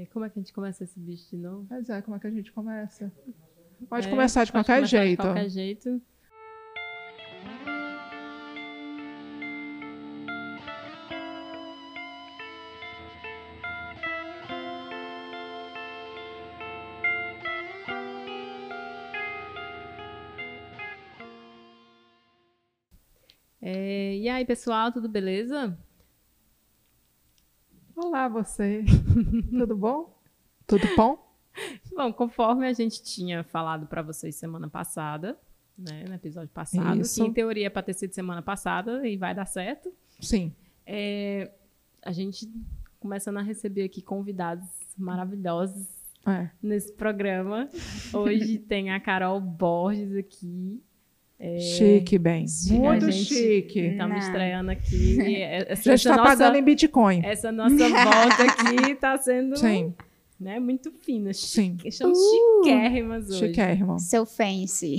É, como é que a gente começa esse bicho de novo? Pois é, como é que a gente começa? Pode É, começar de pode qualquer começar jeito. De qualquer jeito. É, e aí, pessoal, tudo beleza? Olá, você. Tudo bom? Tudo bom? Bom, conforme a gente tinha falado para vocês semana passada, né, no episódio passado, Isso. que em teoria é para ter sido semana passada e vai dar certo, Sim. é, a gente começando a receber aqui convidados maravilhosos É. nesse programa. Hoje tem a Carol Borges aqui. Chique, bem. Muito chique. Estamos Não. estreando aqui. Essa, Já essa está nossa, pagando em Bitcoin. essa nossa volta aqui está sendo Sim, né, muito fina. sim. Chique, estamos Uh! chiquérrimas hoje. Chiquérrimo. Seu fancy.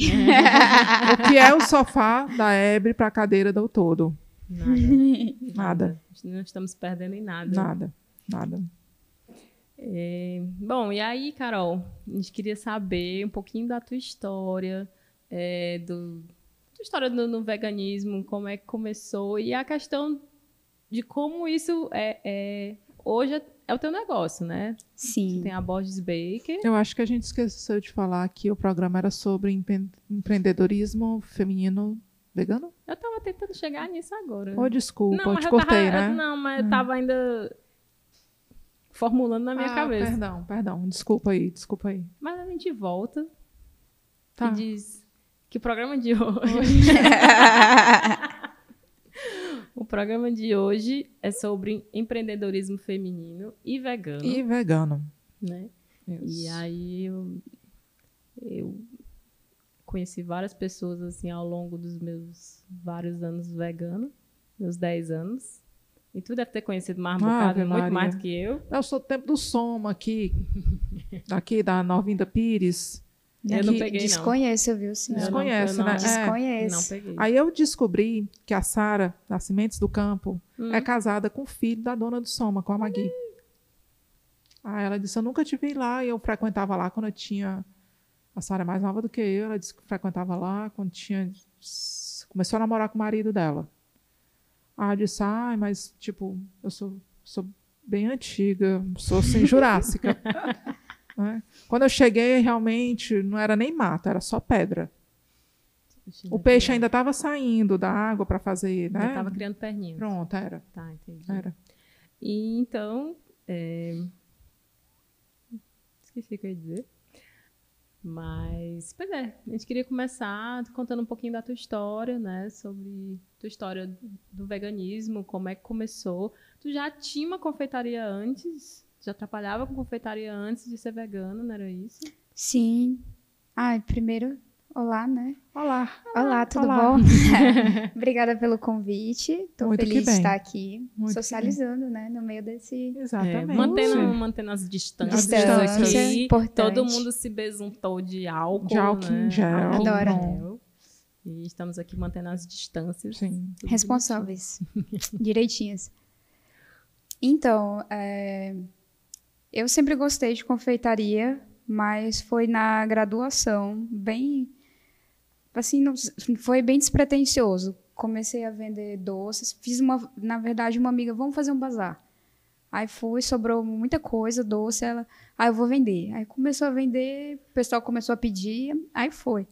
O que é o sofá da Ebre para a cadeira do todo? Nada. Nada. Não estamos perdendo em nada. Nada. Nada. É, bom, e aí, Carol, a gente queria saber um pouquinho da tua história, é, do, tua história no, no veganismo, como é que começou e a questão de como isso é, é- hoje é, é o teu negócio, né? Sim. Tem a Borges Baker. Eu acho que a gente esqueceu de falar que o programa era sobre empre- empreendedorismo feminino vegano? Eu tava tentando chegar nisso agora. Ô, desculpa, eu mas te eu cortei, tava, né? Não, mas eu tava ainda formulando na minha Ah, cabeça. Perdão, perdão. Desculpa aí, desculpa aí. Mas a gente volta Tá. e diz que o programa de hoje. o programa de hoje é sobre empreendedorismo feminino e vegano, E vegano. né? E aí eu, eu conheci várias pessoas assim ao longo dos meus vários anos vegano, meus 10 anos. E tu deve ter conhecido mais um Ave bocado, muito Maria. mais do que eu. Eu sou do tempo do Soma aqui, aqui da Novinda Pires. Eu não que peguei, não. Desconheço, viu, senhor? Eu não- Desconhece, eu não- né? É. Desconheço. Não peguei. Aí eu descobri que a Sara, da Sementes do Campo, Hum. é casada com o filho da dona do Soma, com a Magui. Aí ela disse, eu nunca te vi lá, e eu frequentava lá quando eu tinha... A Sara é mais nova do que eu, ela disse que frequentava lá quando tinha... Começou a namorar com o marido dela. Aí eu disse, ai, mas, tipo, eu sou, sou bem antiga, sou assim, jurássica. Né? Quando eu cheguei, realmente, não era nem mato, era só pedra. O peixe ainda estava saindo da água para fazer, né? Eu tava criando perninhas. Pronto, era. Tá, entendi. era. E então. é, Esqueci o que eu ia dizer. Mas, pois é, a gente queria começar contando um pouquinho da tua história, né? Sobre tua história do veganismo, como é que começou. Tu já tinha uma confeitaria antes? Já trabalhava com confeitaria antes de ser vegano, não era isso? Sim. Ai, primeiro, olá, né? Olá. Olá, tudo olá. bom? Obrigada pelo convite. Tô Muito que feliz de estar aqui, Muito socializando, né? No meio desse É, Exatamente. mantendo, mantendo as distâncias distância, aqui. importante. Todo mundo se besuntou de álcool. De álcool em né? gel. Álcool em Adoro. gel. E estamos aqui mantendo as distâncias. Sim. Responsáveis, direitinhas. Então, é, eu sempre gostei de confeitaria, mas foi na graduação, bem, assim, não- foi bem despretensioso. Comecei a vender doces, fiz uma, na verdade, uma amiga, vamos fazer um bazar. Aí fui, sobrou muita coisa, doce, ela, ah, eu vou vender. Aí começou a vender, o pessoal começou a pedir, aí foi.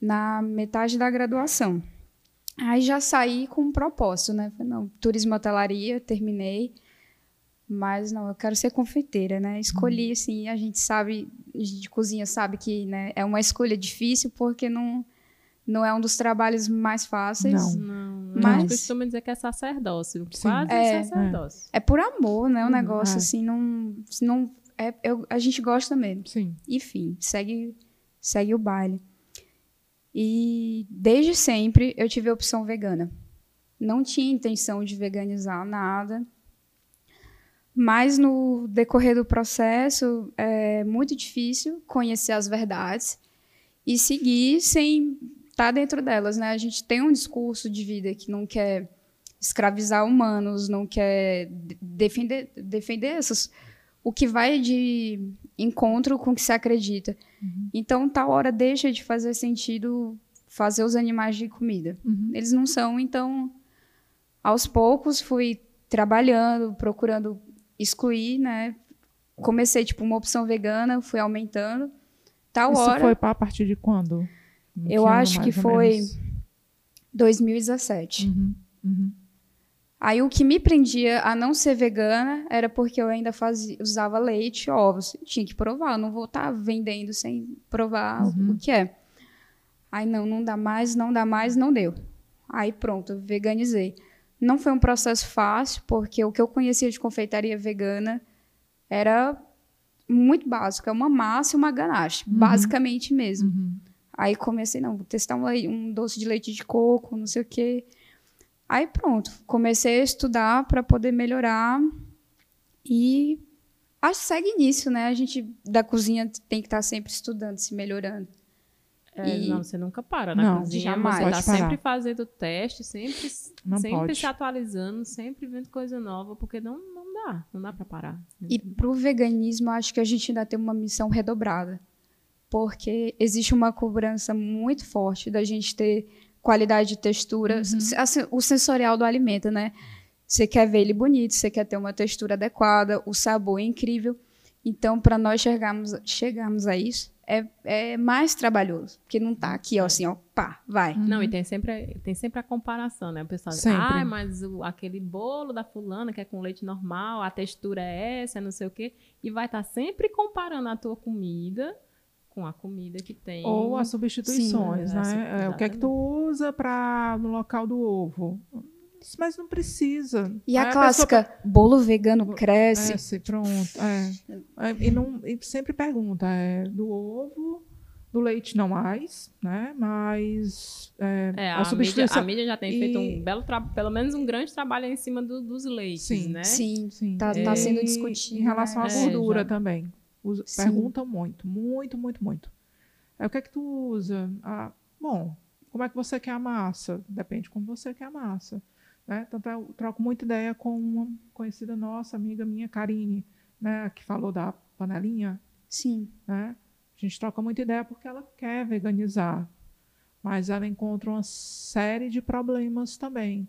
Na metade da graduação. Aí já saí com um propósito, né? Falei, não, turismo hotelaria, terminei. Mas não, eu quero ser confeiteira, né? Escolhi, assim, a gente sabe, de cozinha sabe que né, é uma escolha difícil, porque não, não é um dos trabalhos mais fáceis. Não. Não, Mas- costuma dizer que é sacerdócio. Sim. Quase É. sacerdócio. É por amor, né? O negócio, é. assim, não. não é, eu- a gente gosta mesmo. Sim. enfim, segue, segue o baile. E desde sempre eu tive a opção vegana. Não tinha intenção de veganizar nada, mas no decorrer do processo é muito difícil conhecer as verdades e seguir sem estar dentro delas, né? A gente tem um discurso de vida que não quer escravizar humanos, não quer de- defender, defender essas o que vai de encontro com o que se acredita. Então, tal hora deixa de fazer sentido fazer os animais de comida. Uhum. Eles não são, então, aos poucos fui trabalhando, procurando excluir, né? Comecei, tipo, uma opção vegana, fui aumentando. Tal Isso hora, foi para a partir de quando? Eu acho que foi- menos. 2017. Uhum, uhum. Aí o que me prendia a não ser vegana era porque eu ainda fazia, usava leite ovos. Tinha que provar, eu não vou estar vendendo sem provar o- Uhum. o que é. Aí não, não dá mais, não dá mais, não deu. Aí pronto, veganizei. Não foi um processo fácil, porque o que eu conhecia de confeitaria vegana era muito básico, é uma massa e uma ganache, basicamente mesmo. Uhum. Aí comecei, não, vou testar um, um doce de leite de coco, não sei o quê. Aí pronto, comecei a estudar para poder melhorar e acho que segue nisso, né? A gente da cozinha tem que estar sempre estudando, se melhorando. É, E- Não, você nunca para na Não, cozinha. jamais. Você tá parar. sempre fazendo teste, sempre, Não sempre pode. se atualizando, sempre vendo coisa nova, porque não, não dá, não dá pra parar. E pro veganismo, acho que a gente ainda tem uma missão redobrada. Porque existe uma cobrança muito forte da gente ter qualidade de textura, s- assim, o sensorial do alimento, né? Você quer ver ele bonito, você quer ter uma textura adequada, o sabor é incrível. Então, para nós chegarmos, chegarmos a isso, é, é mais trabalhoso. Porque não tá aqui, ó, assim, ó, pá, vai. Não, e tem sempre, tem sempre a comparação, né? O pessoal diz, ah, mas o- aquele bolo da fulana que é com leite normal, a textura é essa, não sei o quê. E vai estar sempre comparando a tua comida com a comida que tem. Ou as substituições, Sim, né? é, É, o que é que tu usa para no local do ovo? Mas não precisa. E a Aí clássica, bolo vegano cresce. Cresce, pronto. É. É, e, não, e sempre pergunta, é do ovo, do leite não mais, né? Mas é, É, a, a, mídia, substituição. a mídia já tem E- feito um belo trabalho, pelo menos um grande trabalho em cima do- dos leites, Sim. né? Sim, Sim. tá, tá sendo discutido. Em relação à né? É, gordura já. também. Usa- Sim. perguntam muito, muito, muito, muito. Aí o que é que tu usa? Ah, bom, como é que você quer a massa? Depende como você quer a massa. Né? Tanto é, eu troco muita ideia com uma conhecida nossa, amiga minha, Karine, né? que falou da panelinha. Sim. Né? A gente troca muita ideia porque ela quer veganizar, mas ela encontra uma série de problemas também.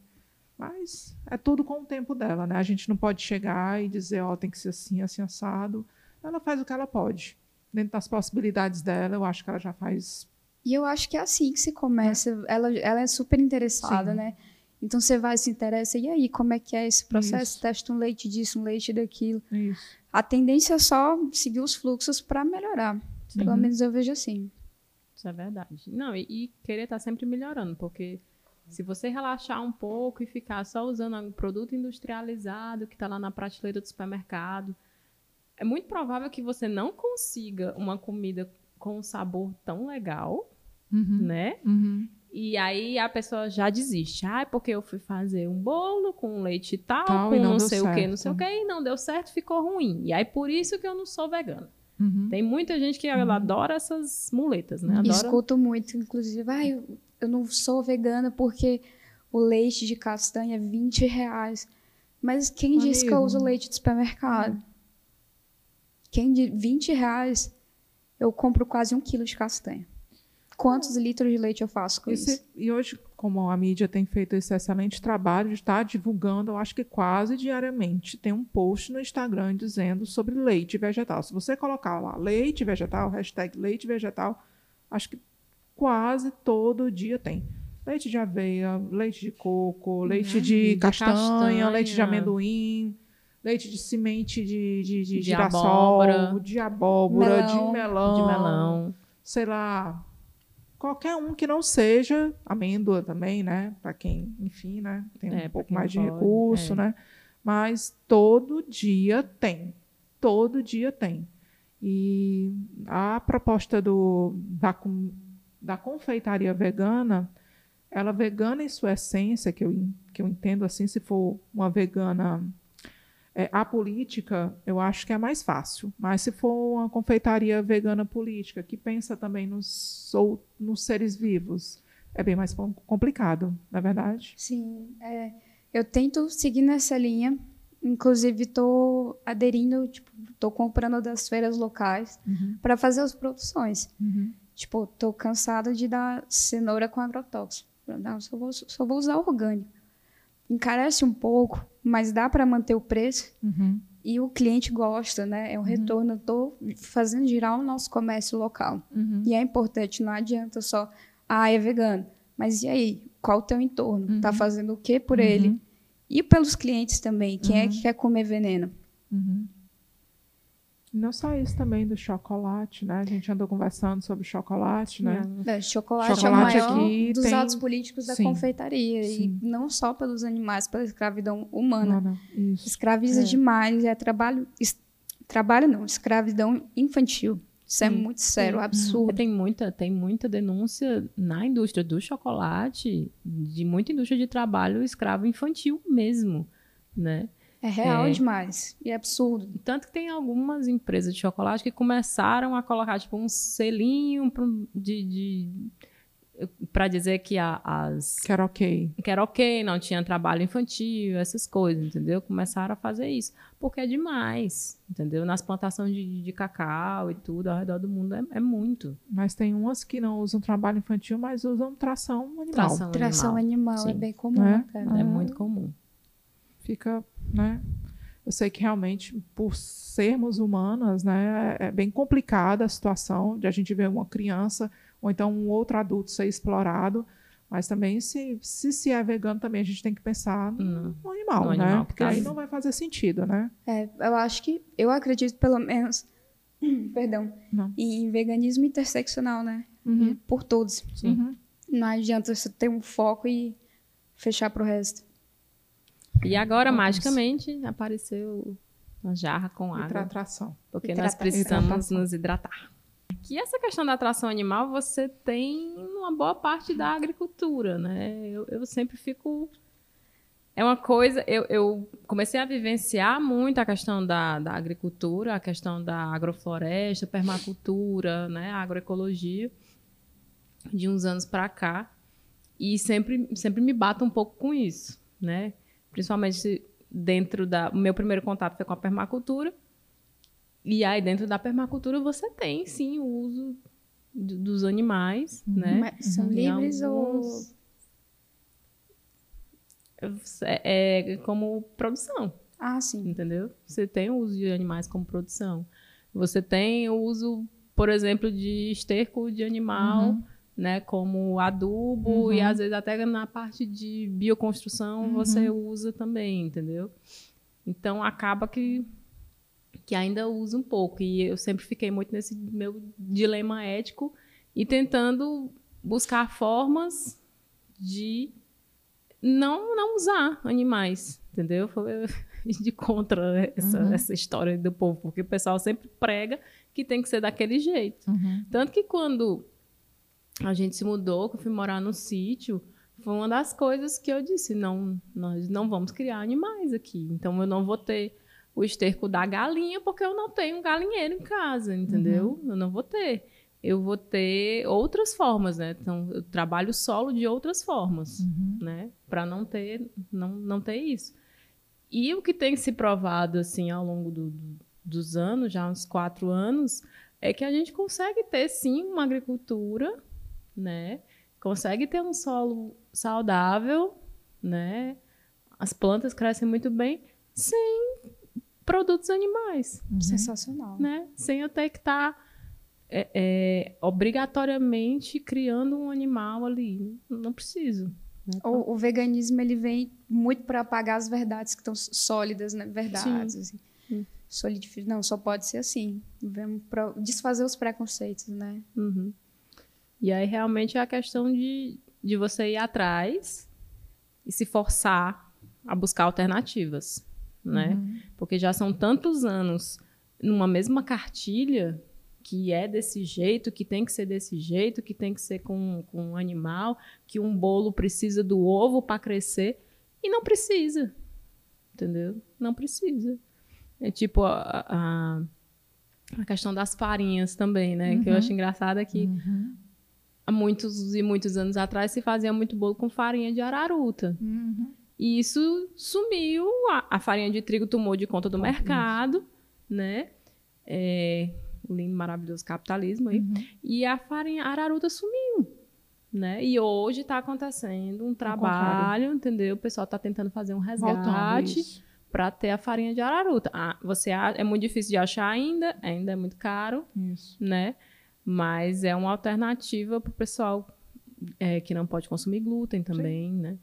Mas é tudo com o tempo dela, né? A gente não pode chegar e dizer, ó, tem que ser assim, assim, assado. Ela faz o que ela pode. Dentro das possibilidades dela, eu acho que ela já faz. E eu acho que é assim que se começa. Ela, ela é super interessada, Sim. né? Então você vai, se interessa, e aí, como é que é esse processo? Isso. Testa um leite disso, um leite daquilo. Isso. A tendência é só seguir os fluxos para melhorar. Pelo Uhum. menos eu vejo assim. Isso é verdade. Não, e, e querer estar sempre melhorando, porque se você relaxar um pouco e ficar só usando um produto industrializado que está lá na prateleira do supermercado, é muito provável que você não consiga uma comida com um sabor tão legal, Uhum. né? Uhum. E aí a pessoa já desiste. Ah, é porque eu fui fazer um bolo com leite tal, Tal, com e não não, sei o que, não sei o certo. que, e não deu certo, ficou ruim. E aí por isso que eu não sou vegana. Uhum. Tem muita gente que ela adora essas muletas, né? Adora Escuto muito, inclusive, ah, eu, eu não sou vegana porque o leite de castanha é 20 reais. Mas quem disse que eu Amigo. uso leite de supermercado? Quem de 20 reais eu compro quase um quilo de castanha. Quantos litros de leite eu faço com Esse- isso? e hoje, como a mídia tem feito esse excelente trabalho de estar divulgando, eu acho que quase diariamente tem um post no Instagram dizendo sobre leite vegetal. Se você colocar lá leite vegetal, hashtag leite vegetal, acho que quase todo dia tem. Leite de aveia, leite de coco, leite de, de castanha, castanha. leite de amendoim, leite de semente de, de, de, De girassol, abóbora. de abóbora, melão, de melão. sei lá, qualquer um que não seja amêndoa também, né? Para quem, enfim, né? Tem É, um pouco mais de pode, recurso, é. né? Mas todo dia tem, todo dia tem. E a proposta do, da, da confeitaria vegana, ela vegana em sua essência, que eu, que eu entendo assim, se for uma vegana é, apolítica, eu acho que é mais fácil. Mas se for uma confeitaria vegana política, que pensa também nos, ou, nos seres vivos, é bem mais com- complicado, na é verdade? Sim, é, eu tento seguir nessa linha Inclusive, tô aderindo, tipo, tô comprando das feiras locais Uhum. para fazer as produções. Uhum. Tipo, tô cansada de dar cenoura com agrotóxico. Não, só vou, só vou usar orgânico. Encarece um pouco, mas dá para manter o preço Uhum. e o cliente gosta, né? É um retorno. Eu tô fazendo girar o nosso comércio local. Uhum. E é importante, não adianta só, ah, é vegano. Mas e aí? Qual o teu entorno? Tá fazendo o que por ele? E pelos clientes também. Quem é que quer comer veneno? Uhum. Não só isso também do chocolate, né? A gente andou conversando sobre chocolate, né? É, chocolate, Chocolate é o maior aqui dos tem- atos políticos da Sim. confeitaria. Sim. E não só pelos animais, pela escravidão humana. Não, não. Isso. Escraviza É. demais. É trabalho... es- Trabalho não, escravidão infantil. Isso é muito sério, Sim. absurdo. Tem muita, tem muita denúncia na indústria do chocolate, de muita indústria de trabalho escravo infantil mesmo, né? É real É. demais. E é absurdo. Tanto que tem algumas empresas de chocolate que começaram a colocar tipo um selinho de, de para dizer que a- as Que era ok. que era ok, não tinha trabalho infantil, essas coisas, entendeu? Começaram a fazer isso. Porque é demais, entendeu? Nas plantações de, de cacau e tudo, ao redor do mundo, é, é muito. Mas tem umas que não usam trabalho infantil, mas usam tração animal. Tração, Tração animal. animal, é bem comum, É? né, cara? É Ah. muito comum. Fica, né? Eu sei que realmente, por sermos humanas, né, é bem complicada a situação de a gente ver uma criança ou então um outro adulto ser explorado. Mas também, se se, se é vegano, também a gente tem que pensar no, Não. no animal, No né? animal, Porque porque aí não vai fazer sentido, né? É, eu acho que, eu acredito pelo menos, perdão, Não. em veganismo interseccional, né? Uhum. Por todos. Sim. Uhum. Não adianta você ter um foco e fechar pro resto. E agora, Vamos. magicamente, apareceu uma jarra com água. tração. Porque Hidratação. nós precisamos Hidratação. nos hidratar. Que essa questão da atração animal você tem numa boa parte da agricultura, né? Eu, eu sempre fico. É uma coisa. Eu, eu comecei a vivenciar muito a questão da, da agricultura, a questão da agrofloresta, permacultura, né? agroecologia, de uns anos para cá. E sempre, sempre me bato um pouco com isso, né? Principalmente dentro da. O meu primeiro contato foi com a permacultura. E aí, dentro da permacultura, você tem, sim, o uso do- dos animais, né? Mas são Em livres ou. alguns- É, é como produção, Ah, sim. entendeu? Você tem o uso de animais como produção. Você tem o uso, por exemplo, de esterco de animal, Uhum. Né, como adubo e Uhum. às vezes até na parte de bioconstrução você usa também, entendeu? Então acaba que que ainda usa um pouco e eu sempre fiquei muito nesse meu dilema ético e tentando buscar formas de não não usar animais, entendeu? De contra essa, Uhum. essa história do povo, porque o pessoal sempre prega que tem que ser daquele jeito. Uhum. Tanto que quando a gente se mudou, que eu fui morar no sítio, foi uma das coisas que eu disse, não, nós não vamos criar animais aqui. Então eu não vou ter o esterco da galinha porque eu não tenho um galinheiro em casa, entendeu? Eu não vou ter. Eu vou ter outras formas, né? Então eu trabalho solo de outras formas, Uhum. né? Para não ter não, não ter isso. E o que tem se provado assim ao longo do- do- dos anos, já uns quatro anos, é que a gente consegue ter sim uma agricultura, né? Consegue ter um solo saudável, né? As plantas crescem muito bem sem produtos animais, Uhum. Sensacional. né? Sem eu ter que estar obrigatoriamente criando um animal ali. Não preciso. né? O, o veganismo ele vem muito para apagar as verdades que estão sólidas, né? Verdades. Assim. Sim. Solidifi- Não, só pode ser assim. Vemos para desfazer os preconceitos, né? Uhum. E aí realmente é a questão de, de você ir atrás e se forçar a buscar alternativas, né? Uhum. Porque já são tantos anos numa mesma cartilha que é desse jeito, que tem que ser desse jeito, que tem que ser com, com um animal, que um bolo precisa do ovo para crescer e não precisa, entendeu? Não precisa. É tipo a, a, a questão das farinhas também, né? Que eu Uhum. acho engraçado é que Uhum. Há muitos e muitos anos atrás se fazia muito bolo com farinha de araruta. Uhum. E isso sumiu, a, a farinha de trigo tomou de conta do Isso. mercado, né? É, o lindo, maravilhoso capitalismo aí. Uhum. E a farinha araruta sumiu, né? E hoje está acontecendo um trabalho, entendeu? O pessoal está tentando fazer um resgate isso. para ter a farinha de araruta. Ah, você é muito difícil de achar ainda, ainda é muito caro, Isso. né? Mas é uma alternativa para o pessoal é, que não pode consumir glúten também, né?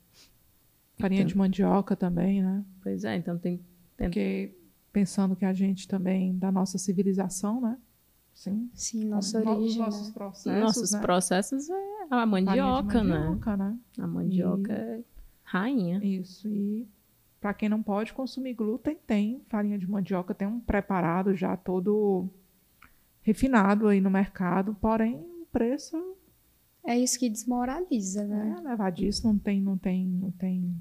Farinha Então. de mandioca também, né? Pois é, então tem, tem Porque pensando que a gente também, da nossa civilização, né? Sim. Sim, nossa No- origem. nossos né? processos, nossos né? processos é a de mandioca, né? mandioca, né? A mandioca é rainha. Isso. E para quem não pode consumir glúten, tem farinha de mandioca, tem um preparado já todo refinado aí no mercado, porém o preço É isso que desmoraliza, né? é elevadíssimo, não tem, não tem, não tem,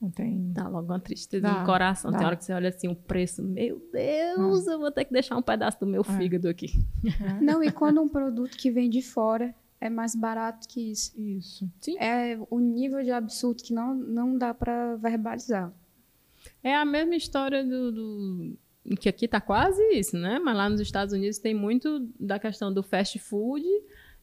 não tem. Dá logo uma tristeza Dá, no coração. Tem dá. hora que você olha assim, o preço, meu Deus, eu vou ter que deixar um pedaço do meu É. fígado aqui. né? Não, e quando um produto que vem de fora é mais barato que isso. Isso. É o nível de absurdo que não, não dá pra verbalizar. É a mesma história do, do- que aqui tá quase isso, né? Mas lá nos Estados Unidos tem muito da questão do fast food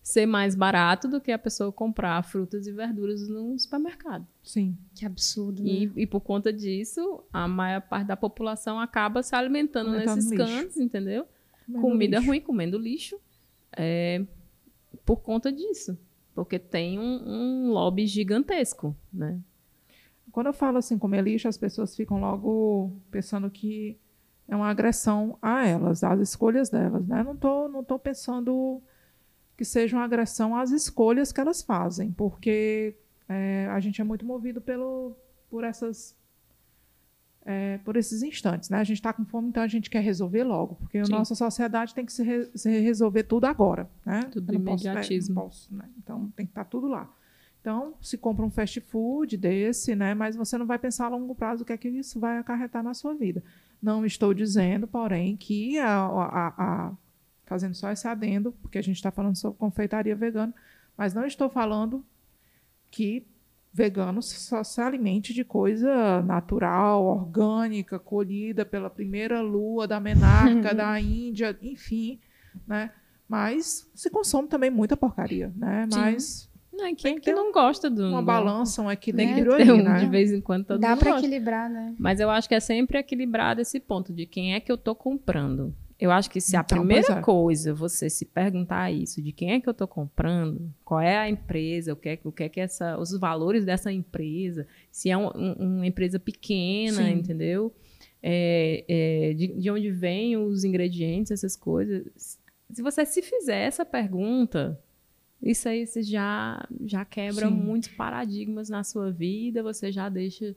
ser mais barato do que a pessoa comprar frutas e verduras no supermercado. Sim. Que absurdo, né? E, e por conta disso, a maior parte da população acaba se alimentando nesses cantos, entendeu? Comendo Comida lixo. ruim, comendo lixo, é, por conta disso. Porque tem um, um lobby gigantesco, né? Quando eu falo assim, comer lixo, as pessoas ficam logo pensando que é uma agressão a elas, às escolhas delas, né? Não tô, não tô pensando que seja uma agressão às escolhas que elas fazem, porque é, a gente é muito movido pelo, por essas é, por esses instantes, né? A gente está com fome, então a gente quer resolver logo, porque a Sim. nossa sociedade tem que se, re- se resolver tudo agora, né? Tudo Eu não posso- é, imediatismo. não posso, né? Então tem que estar tudo lá. Então, se compra um fast food desse, né? Mas você não vai pensar a longo prazo o que é que isso vai acarretar na sua vida. Não estou dizendo, porém, que a, a- a- fazendo só esse adendo, porque a gente está falando sobre confeitaria vegana, mas não estou falando que vegano só se alimente de coisa natural, orgânica, colhida pela primeira lua da menarca da Índia, enfim, né? Mas se consome também muita porcaria, né? Sim. Mas é Tem quem que não gosta do. uma balança, um equilíbrio ter aí, um, né? de vez em quando todo Dá mundo pra gosta. equilibrar, né? Mas eu acho que é sempre equilibrado esse ponto de quem é que eu tô comprando. Eu acho que se a Então, primeira é. coisa você se perguntar isso, de quem é que eu tô comprando, qual é a empresa, o que é, que- o que, é que essa, os valores dessa empresa, se é um- um- uma empresa pequena, Sim. entendeu? É, é, de, de onde vêm os ingredientes, essas coisas. Se você se fizer essa pergunta, isso aí você já, já quebra Sim. muitos paradigmas na sua vida, você já deixa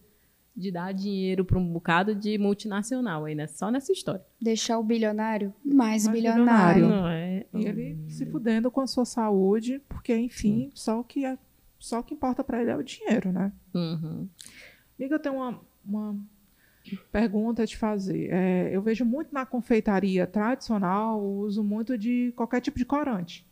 de dar dinheiro para um bocado de multinacional aí, né? Só nessa história. Deixar o bilionário mais, Mais bilionário. bilionário. Não é? Ele se fudendo com a sua saúde, porque, enfim, só o que, é, só o que importa para ele é o dinheiro, né? Uhum. Amiga, eu tenho uma, uma pergunta a te fazer. É, eu vejo muito na confeitaria tradicional o uso muito de qualquer tipo de corante.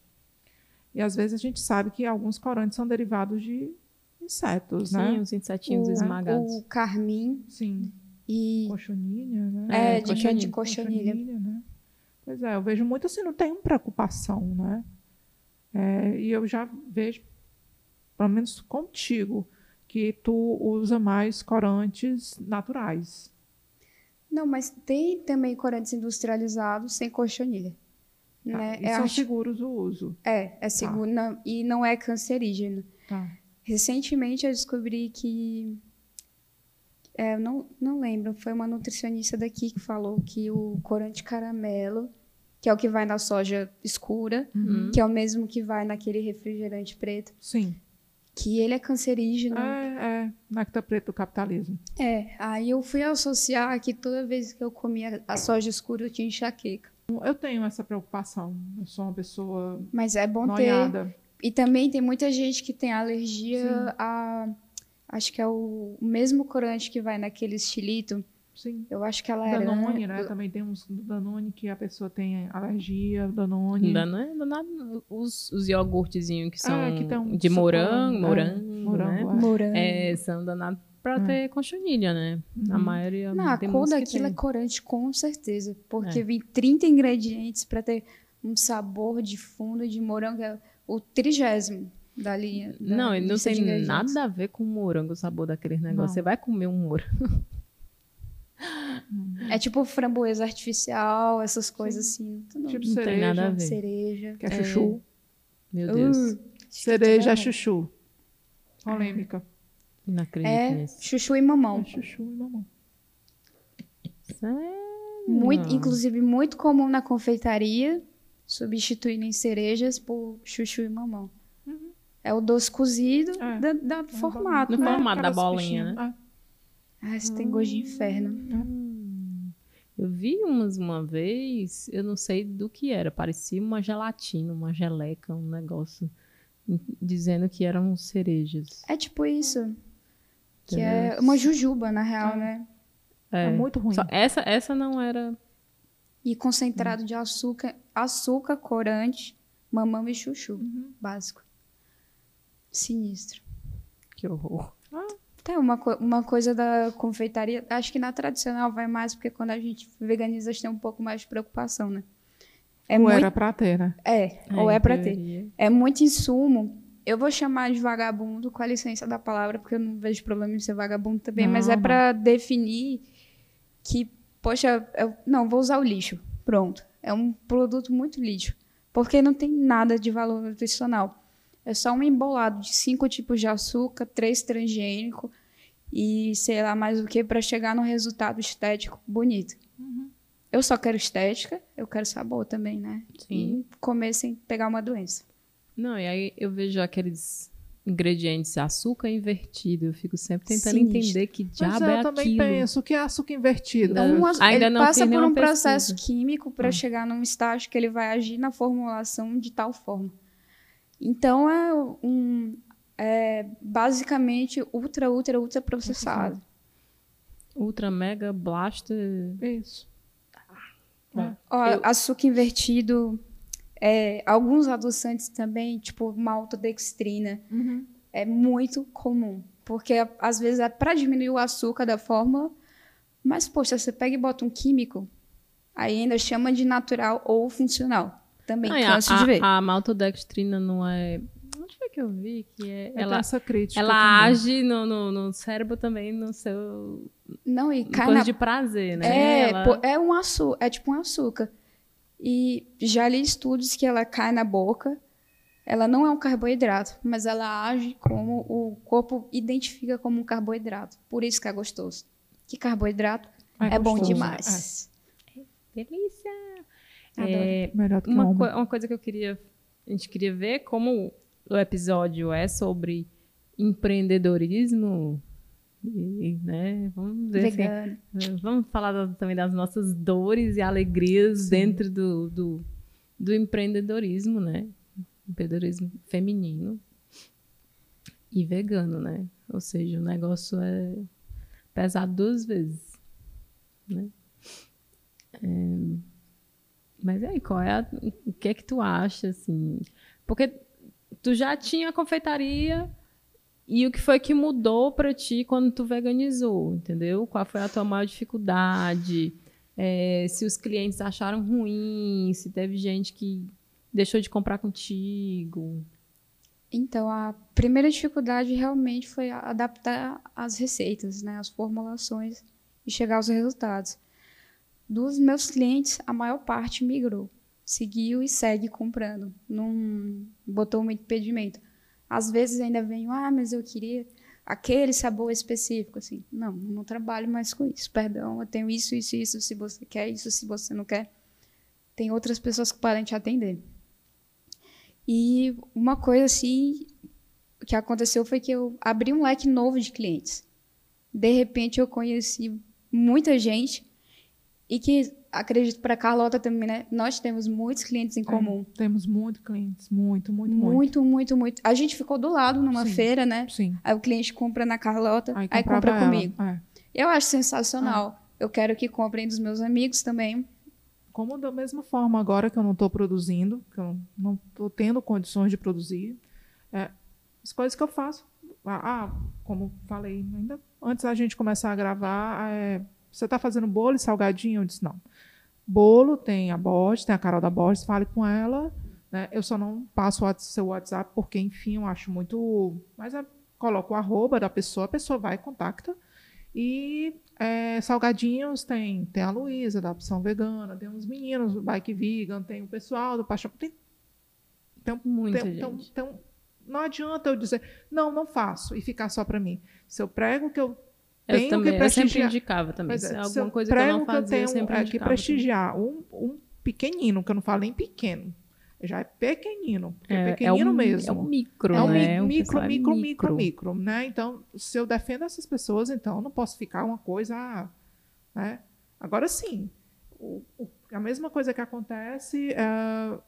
E às vezes a gente sabe que alguns corantes são derivados de insetos, Sim, né? os insetinhos O, esmagados. o carmim Sim. e Cochonilha, né? é, É, de, de, de cochonilha. né? Pois é, eu vejo muito assim, não tem preocupação, né? É, e eu já vejo, pelo menos contigo, que tu usa mais corantes naturais. Não, mas tem também corantes industrializados sem cochonilha. Tá? Né? E É, são acho- seguros o uso. é, é seguro não- e não é cancerígeno. Tá. Recentemente eu descobri que. É, não, não lembro, foi uma nutricionista daqui que falou que o corante caramelo, que é o que vai na soja escura, Uhum. que é o mesmo que vai naquele refrigerante preto, Sim. que ele é cancerígeno. É, é, nectar preto do capitalismo. É, aí eu fui associar que toda vez que eu comia a soja escura eu tinha enxaqueca. Eu tenho essa preocupação. Eu sou uma pessoa Mas é bom ter. noiada. E também tem muita gente que tem alergia Sim. a. Acho que é o, mesmo corante que vai naquele estilito. Sim. Eu acho que ela era. Danone, né? Também tem uns do Danone que a pessoa tem alergia, Danone. Não é danado, os, os iogurtezinhos que são Ah, que tem um de morango, é, morango, morango, né? é. Morango. É, são danados pra É. ter conchonilha, né? A Uhum. maioria. Não, a tem cor daquilo é corante, com certeza. Porque É. vem 30 ingredientes para ter um sabor de fundo de morango. É o trigésimo da linha. da Não, ele não tem nada a ver com morango, o sabor daqueles negócios. Não. Você vai comer um morango. É tipo framboesa artificial, essas coisas assim. Tudo Tipo Não tem nada a cereja, ver. cereja. que é chuchu. Meu Deus. Uh, Cereja é chuchu. Polêmica. Não acredito É nisso. chuchu e mamão. É chuchu e mamão. Sério? Muito, inclusive, muito comum na confeitaria, substituindo em cerejas por chuchu e mamão. É o doce cozido É. da, da formato. No né? formato da bolinha, né? Ah, isso tem gosto de inferno. Eu vi umas uma vez, eu não sei do que era, parecia uma gelatina, uma geleca, um negócio, em- dizendo que eram cerejas. É tipo isso. Que é uma jujuba, na real, É. né? É, É. muito ruim. Só essa, essa não era. E concentrado de açúcar, açúcar, corante, mamão e chuchu. Uhum. Básico. Sinistro. Que horror. Tem uma, co- uma coisa da confeitaria, acho que na tradicional vai mais, porque quando a gente veganiza, a gente tem um pouco mais de preocupação, né? É Ou muito, era pra ter, né? é, ou em é pra ter. É muito insumo. Eu vou chamar de vagabundo, com a licença da palavra, porque eu não vejo problema em ser vagabundo também, mas Não, é não. pra definir que, poxa, eu, não, vou usar o lixo. Pronto. É um produto muito lixo. Porque não tem nada de valor nutricional. É só um embolado de cinco tipos de açúcar, três transgênico e sei lá mais o que para chegar num resultado estético bonito. Eu só quero estética, eu quero sabor também, né? Sim. E comer sem pegar uma doença. Não, e aí eu vejo aqueles ingredientes açúcar invertido. Eu fico sempre tentando Sinistro. entender que Mas diabo eu é também aquilo. penso que é açúcar invertido. Não. Um, Ainda ele não passa por um processo pesquisa. químico para Ah. chegar num estágio que ele vai agir na formulação de tal forma. Então é um é basicamente ultra, ultra, ultra processado. Ultra Mega Blaster. Isso. Bom, Ó, Eu- Açúcar invertido, é, alguns adoçantes também, tipo maltodextrina, Uhum. é muito comum. Porque às vezes é para diminuir o açúcar da fórmula, mas poxa, você pega e bota um químico, aí ainda chama de natural ou funcional. Também Ah, e a, canso de ver. a, a maltodextrina não é. Onde foi que eu vi que é? Eu tenho Ela, essa crítica ela também. age no, no, no cérebro também no seu. Não, e coisa na... de prazer, né? É, Ela- pô, é um açúcar, é tipo um açúcar. E já li estudos que ela cai na boca. Ela não é um carboidrato, mas ela age como o corpo identifica como um carboidrato. Por isso que é gostoso. Que carboidrato é, bom gostoso, demais. Delícia! Adoro. É, É melhor do que uma, uma co- uma coisa que eu queria. A gente queria ver como o episódio é sobre empreendedorismo. E, né, vamos ver Vegano. Vamos falar da- também das nossas dores e alegrias dentro do, do, do empreendedorismo, né? Empreendedorismo feminino e vegano, né? Ou seja, o negócio é pesado duas vezes, né? É, Mas aí, qual é a- o que é que tu acha, assim? Porque tu já tinha confeitaria e o que foi que mudou pra ti quando tu veganizou, entendeu? Qual foi a tua maior dificuldade? É, se os clientes acharam ruim, se teve gente que deixou de comprar contigo. Então, a primeira dificuldade realmente foi adaptar as receitas, né, as formulações e chegar aos resultados. Dos meus clientes, a maior parte migrou, seguiu e segue comprando, não botou muito impedimento. Às vezes ainda vem, ah, mas eu queria aquele sabor específico, assim. Não, não trabalho mais com isso, perdão, eu tenho isso, isso, isso, se você quer, isso, se você não quer. Tem outras pessoas que podem te atender. E uma coisa assim que aconteceu foi que eu abri um leque novo de clientes. De repente eu conheci muita gente e que acredito para Carlota também, né? Nós temos muitos clientes em comum. Temos muito clientes. Muito, muito, muito. Muito, muito, muito. A gente ficou do lado numa Sim. feira, né? Sim. Aí o cliente compra na Carlota, aí, Aí, compra ela. comigo. É. Eu acho sensacional. Eu quero que comprem dos meus amigos também. Como da mesma forma agora que eu não estou produzindo, que eu não estou tendo condições de produzir, é, as coisas que eu faço. Ah, ah, como falei, ainda antes da gente começar a gravar, é, você está fazendo bolo e salgadinho? Eu disse, não. Bolo tem a Borges, tem a Carol da Borges, fale com ela. Né? Eu só não passo o seu WhatsApp porque, enfim, eu acho muito. Mas é, coloco o arroba da pessoa, a pessoa vai e contacta. E é, salgadinhos tem, tem a Luísa, da opção vegana, tem uns meninos do Bike Vegan, tem o pessoal do Paixão. Tem, tem, Muita tem, gente. Tem, tem, não adianta eu dizer, não, não faço, e ficar só para mim. Se eu prego que eu tenho eu também, que prestigiar. Eu sempre indicava também. Pois é, alguma eu coisa que eu não eu fazia, eu tenho sempre é, que prestigiar um, um pequenino, que eu não falo nem pequeno, já é pequenino, porque é, É, pequenino é um, mesmo. É um micro, É um né? mi- micro, é micro, micro, micro, né? Então, se eu defendo essas pessoas, então eu não posso ficar uma coisa, né? Agora sim, o- o- a mesma coisa que acontece é,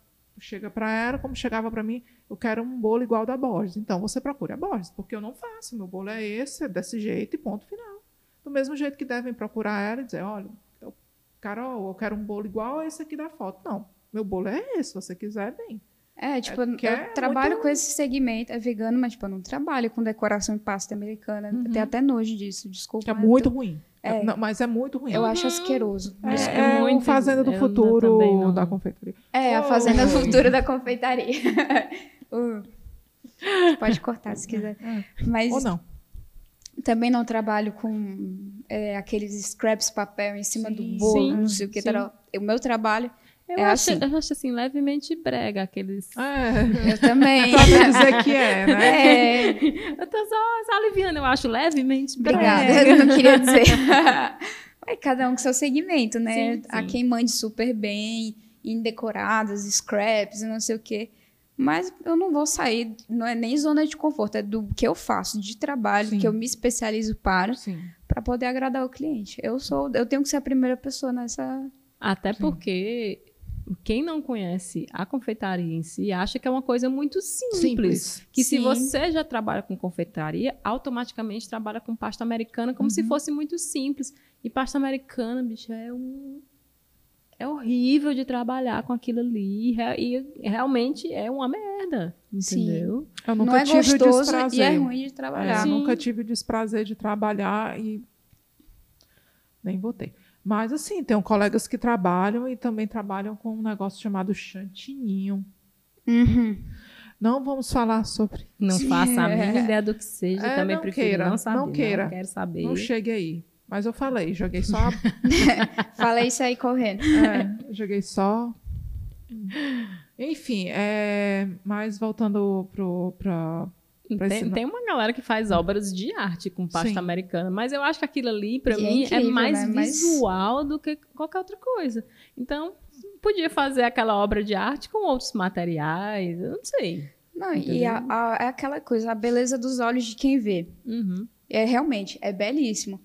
chega para ela, como chegava para mim, eu quero um bolo igual da Borges. Então você procura a Borges, porque eu não faço, meu bolo é esse, é desse jeito e ponto final. Do mesmo jeito que devem procurar ela e dizer, olha, eu, Carol, eu quero um bolo igual a esse aqui da foto. Não, meu bolo é esse, se você quiser, bem. É, tipo, que eu é trabalho muito- com esse segmento, é vegano, mas, tipo, eu não trabalho com decoração em pasta americana. Uhum. Tem até nojo disso, desculpa. É muito eu- ruim. É. Não, mas é muito ruim. Eu acho asqueroso. É, é, é o muito- Fazenda do eu Futuro também não- da confeitaria. É, a fazenda Oi. futura da confeitaria. Uh. Pode cortar se quiser. Mas Ou não. também não trabalho com é, aqueles scraps papel em cima Sim, do bolo, sim, não sei o que. tal. O meu trabalho, Eu, É acho, assim. eu acho assim, levemente brega aqueles. É, eu também. pra dizer que é, né? É, Eu tô só, só aliviando, eu acho levemente brega. Obrigada, eu não queria dizer. Mas cada um com seu segmento, né? Sim, Há sim. quem mande super bem, em decoradas, scraps e não sei o quê. Mas eu não vou sair, não é nem zona de conforto, é do que eu faço de trabalho, Sim. que eu me especializo para, para poder agradar o cliente. Eu sou, eu tenho que ser a primeira pessoa nessa. Até porque quem não conhece a confeitaria em si acha que é uma coisa muito simples. Simples. Que se Sim. você já trabalha com confeitaria, automaticamente trabalha com pasta americana como se fosse muito simples. E pasta americana, bicho, é um. É horrível de trabalhar com aquilo ali. E realmente é uma merda. Sim. Entendeu? Eu nunca não é tive o gostoso desprazer. e é ruim de É, trabalhar. Sim. nunca tive o desprazer de trabalhar e nem botei. Mas assim, tenho colegas que trabalham e também trabalham com um negócio chamado chantininho. Uhum. Não vamos falar sobre. Não Sim. faça a mínima ideia do que seja. É, também não prefiro queira, não saber. não queira. quero saber. Não chegue aí. Mas eu falei, joguei só. Falei isso aí correndo. é, joguei só. Enfim, é, mas voltando Pra Tem, tem uma galera que faz obras de arte com pasta Sim. americana, mas eu acho que aquilo ali, pra E é mim, é incrível, mais né? Mas- visual do que qualquer outra coisa. Então, podia fazer aquela obra de arte com outros materiais, eu não sei. Não, e Entendeu? a- a- é aquela coisa, a beleza dos olhos de quem vê. Uhum. É realmente, é belíssimo.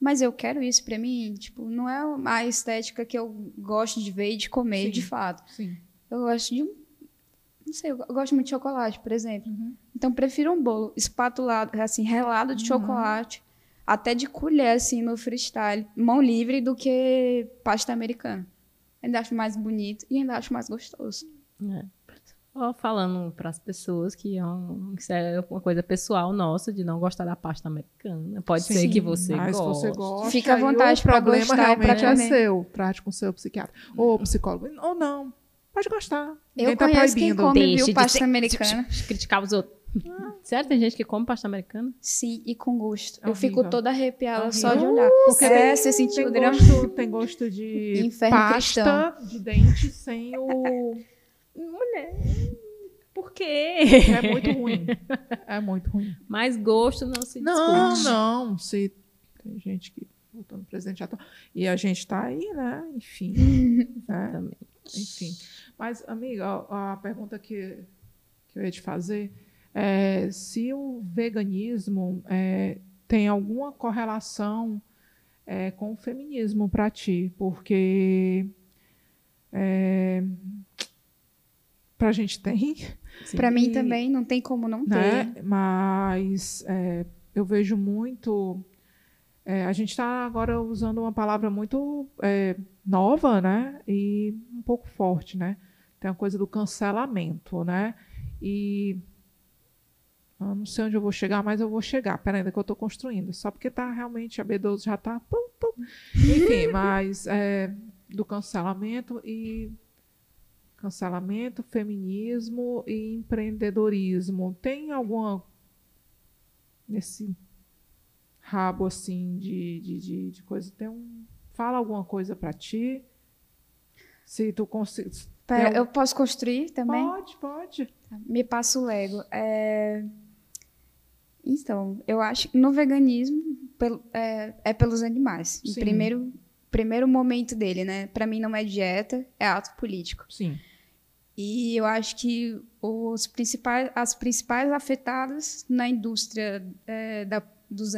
Mas eu quero isso pra mim, tipo, não é a estética que eu gosto de ver e de comer, Sim. de fato. Sim. Eu gosto de um, não sei, eu gosto muito de chocolate, por exemplo. Uhum. Então prefiro um bolo espatulado, assim, relado de chocolate, até de colher assim no freestyle, mão livre do que pasta americana. Ainda acho mais bonito e ainda acho mais gostoso. É. Ó, falando para as pessoas que é, um- que isso é uma coisa pessoal nossa de não gostar da pasta americana. Pode ser Sim, que você goste. você gosta, Fica à vontade o pra problema gostar e realmente pra é seu. Trate com seu psiquiatra. Ou psicólogo. Ou não. Pode gostar. Ninguém Eu tá conheço quem proibindo. come, Deixe viu, de pasta ser- americana. criticar os outros. Certo? Tem gente que come pasta americana? Sim, e com gosto. Eu fico toda arrepiada Horrível. só de olhar. Porque é, tem, você sentiu o tem drama? gosto, tem gosto de Inferno pasta de dente sem o... Mulher, por quê? É muito ruim. É muito ruim. Mas gosto não se Não, discute. não. Se tem gente que voltando presente já tá... E a gente tá aí, né? Enfim. né? Exatamente. Enfim. Mas, amiga, a, a pergunta que, que eu ia te fazer é se o veganismo é, tem alguma correlação é, com o feminismo para ti, porque é, para a gente tem. Pra mim também não tem como não ter. né? Mas é, eu vejo muito. é, a gente está agora usando uma palavra muito é, nova, né? E um pouco forte, né? Tem a coisa do cancelamento, né? E Ah, não sei onde eu vou chegar, mas eu vou chegar. Pera ainda que eu estou construindo. Só porque tá realmente, a B12 já está. Enfim, mas é, do cancelamento e cancelamento, feminismo e empreendedorismo. Tem alguma nesse rabo assim de, de, de, de coisa? Tem um, fala alguma coisa para ti? Se tu. Pera, eu posso construir também? Pode, pode. Me passa o Lego. É... Então, eu acho que no veganismo é, é pelos animais. Sim. Primeiro, primeiro momento dele, né? Para mim não é dieta, é ato político. Sim. E eu acho que os principais, as principais afetadas na indústria é, da, dos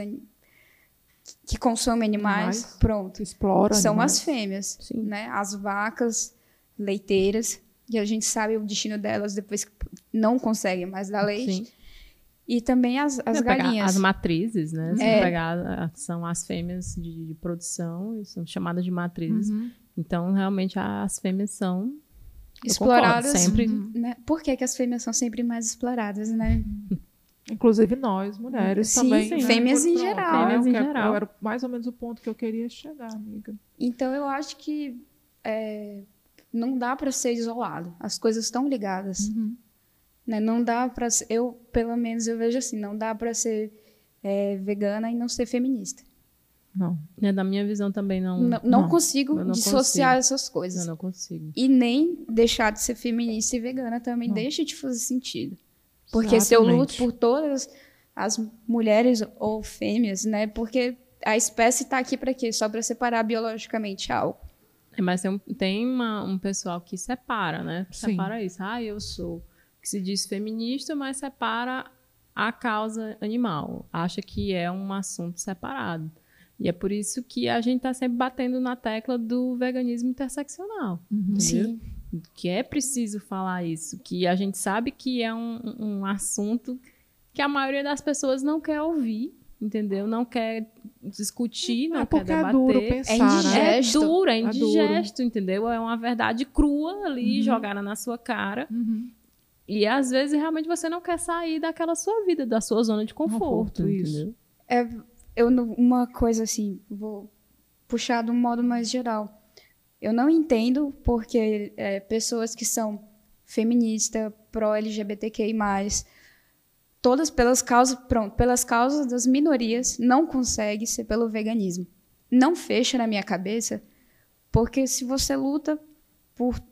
que consomem animais, pronto, explora são animais. as fêmeas, Sim. né? As vacas leiteiras, e a gente sabe o destino delas depois que não conseguem mais dar leite. Sim. E também as, as galinhas. As matrizes, né? É. Pegar, são as fêmeas de, de, produção, são chamadas de matrizes. Uhum. Então, realmente, as fêmeas são exploradas. Concordo, sempre. Né? Por que, que as fêmeas são sempre mais exploradas, né? Inclusive nós, mulheres sim, também. Sim, né? fêmeas em geral. Fêmeas em geral. Era mais ou menos o ponto que eu queria chegar, amiga. Então, eu acho que é, não dá para ser isolado. As coisas estão ligadas. Uhum. Né? Não dá para eu, pelo menos eu vejo assim, não dá para ser é, vegana e não ser feminista. Não. É, da minha visão também não. Não, não, não. consigo não dissociar consigo. essas coisas. Eu não consigo. E nem deixar de ser feminista e vegana também não. deixa de fazer sentido. Porque Exatamente. se eu luto por todas as mulheres ou fêmeas, né? Porque a espécie está aqui para quê? Só para separar biologicamente algo. É, mas tem, um, tem uma, um pessoal que separa, né? Separa Sim. isso. Ah, eu sou que se diz feminista, mas separa a causa animal. Acha que é um assunto separado. E é por isso que a gente está sempre batendo na tecla do veganismo interseccional. Uhum. Sim. Que é preciso falar isso. Que a gente sabe que é um, um assunto que a maioria das pessoas não quer ouvir, entendeu? Não quer discutir, não é quer debater. É duro pensar, é indigesto. É duro, é indigesto, é entendeu? É uma verdade crua ali, uhum. jogada na sua cara. Uhum. E às vezes realmente você não quer sair daquela sua vida, da sua zona de conforto, conforto isso. É, eu uma coisa assim, vou puxar de um modo mais geral. Eu não entendo porque é, pessoas que são feministas, pró-LGBTQI+, todas pelas causas, pronto, pelas causas das minorias, não consegue ser pelo veganismo. Não fecha na minha cabeça, porque se você luta por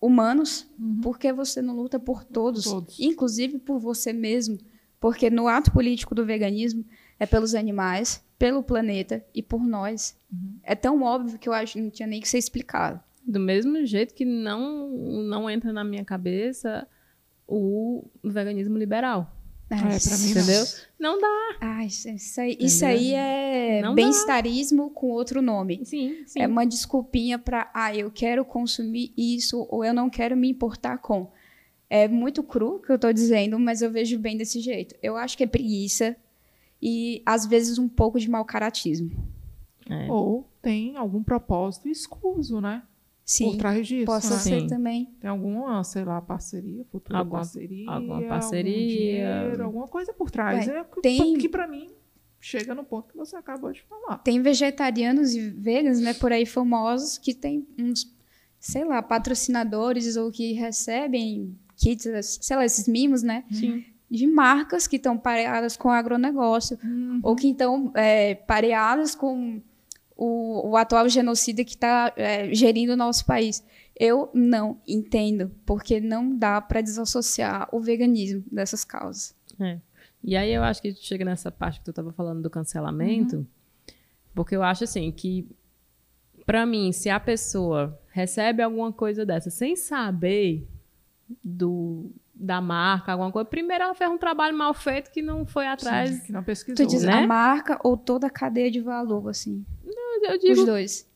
humanos, uhum. por que você não luta por todos, todos, inclusive por você mesmo? Porque no ato político do veganismo é pelos animais, pelo planeta e por nós. Uhum. É tão óbvio que eu acho que não tinha nem que ser explicado. Do mesmo jeito que não, não entra na minha cabeça o veganismo liberal. É, é pra mim entendeu? Não, não dá. Ah, isso, isso aí, isso aí é bem-estarismo com outro nome. Sim, sim. É uma desculpinha para, ah, eu quero consumir isso ou eu não quero me importar com. É muito cru o que eu estou dizendo, mas eu vejo bem desse jeito. Eu acho que é preguiça e, às vezes, um pouco de mau caratismo. É. Ou tem algum propósito escuso, né? Sim, por trás disso. Possa né? ser também. Tem alguma, sei lá, parceria, futura alguma, parceria, alguma parceria, dinheiro, alguma coisa por trás. É, é tem... que para mim chega no ponto que você acabou de falar. Tem vegetarianos e veganos, né, por aí famosos que tem uns, sei lá, patrocinadores ou que recebem kits, sei lá, esses mimos, né? Sim. De marcas que estão pareadas com o agronegócio uhum. ou que estão é, pareadas com o, o atual genocida que está é, gerindo o nosso país. Eu não entendo, porque não dá para desassociar o veganismo dessas causas. É. E aí eu acho que chega nessa parte que tu estava falando do cancelamento, uhum. porque eu acho assim que, para mim, se a pessoa recebe alguma coisa dessa sem saber do, da marca, alguma coisa. Primeiro ela fez um trabalho mal feito que não foi atrás. Sim, que não pesquisou. Tu diz né? a marca ou toda a cadeia de valor, assim? eu digo. Os dois.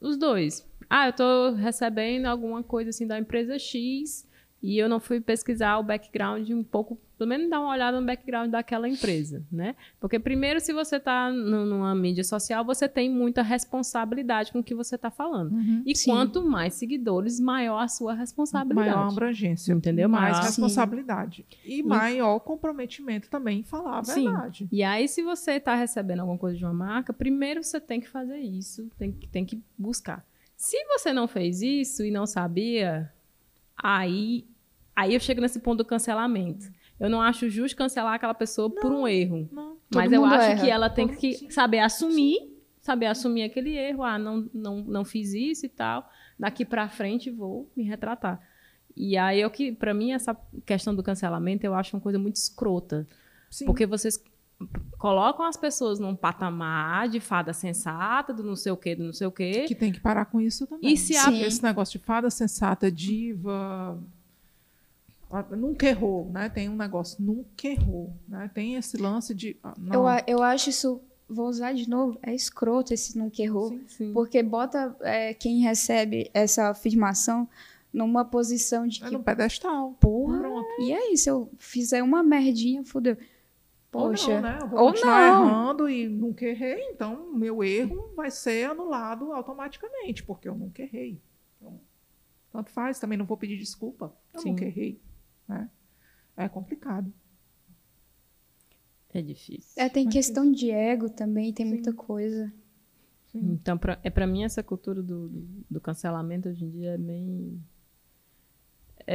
Os dois. Ah, eu estou recebendo alguma coisa assim da empresa X e eu não fui pesquisar o background um pouco, pelo menos dar uma olhada no background daquela empresa, né? Porque primeiro, se você está numa mídia social, você tem muita responsabilidade com o que você está falando. Uhum. E Sim. quanto mais seguidores, maior a sua responsabilidade. Maior abrangência. Entendeu? Mais Maior- responsabilidade. E maior comprometimento também em falar a Sim. verdade. E aí, se você está recebendo alguma coisa de uma marca, primeiro você tem que fazer isso, tem que, tem que buscar. Se você não fez isso e não sabia, aí, aí eu chego nesse ponto do cancelamento. Eu não acho justo cancelar aquela pessoa por um erro. Não. Mas Todo eu acho erra. que ela tem que saber assumir, saber assumir aquele erro. Ah, não, não, não fiz isso e tal. Daqui pra frente vou me retratar. E aí, eu que, para mim, essa questão do cancelamento eu acho uma coisa muito escrota. Sim. Porque vocês colocam as pessoas num patamar de fada sensata, do não sei o quê, do não sei o quê. Que tem que parar com isso também. E se a- Sim. Esse negócio de fada sensata, diva. Nunca errou, né? Tem um negócio, nunca errou. Né? Tem esse lance de. ah. Eu, eu acho isso, vou usar de novo, é escroto esse nunca errou. Sim. Sim. Porque bota é, quem recebe essa afirmação numa posição de É que, no pedestal. porra, Pronto. e aí, se eu fizer uma merdinha, fudeu. Poxa, Ou não, né? Eu vou ou continuar não. errando e nunca errei, então meu erro vai ser anulado automaticamente, porque eu nunca errei. Então, tanto faz, também não vou pedir desculpa. Eu Sim. nunca errei. Né? É complicado. É difícil. é, tem Mas questão de ego também, tem Sim. muita coisa. Sim. Então, pra, é para mim, essa cultura do, do, do cancelamento hoje em dia é bem.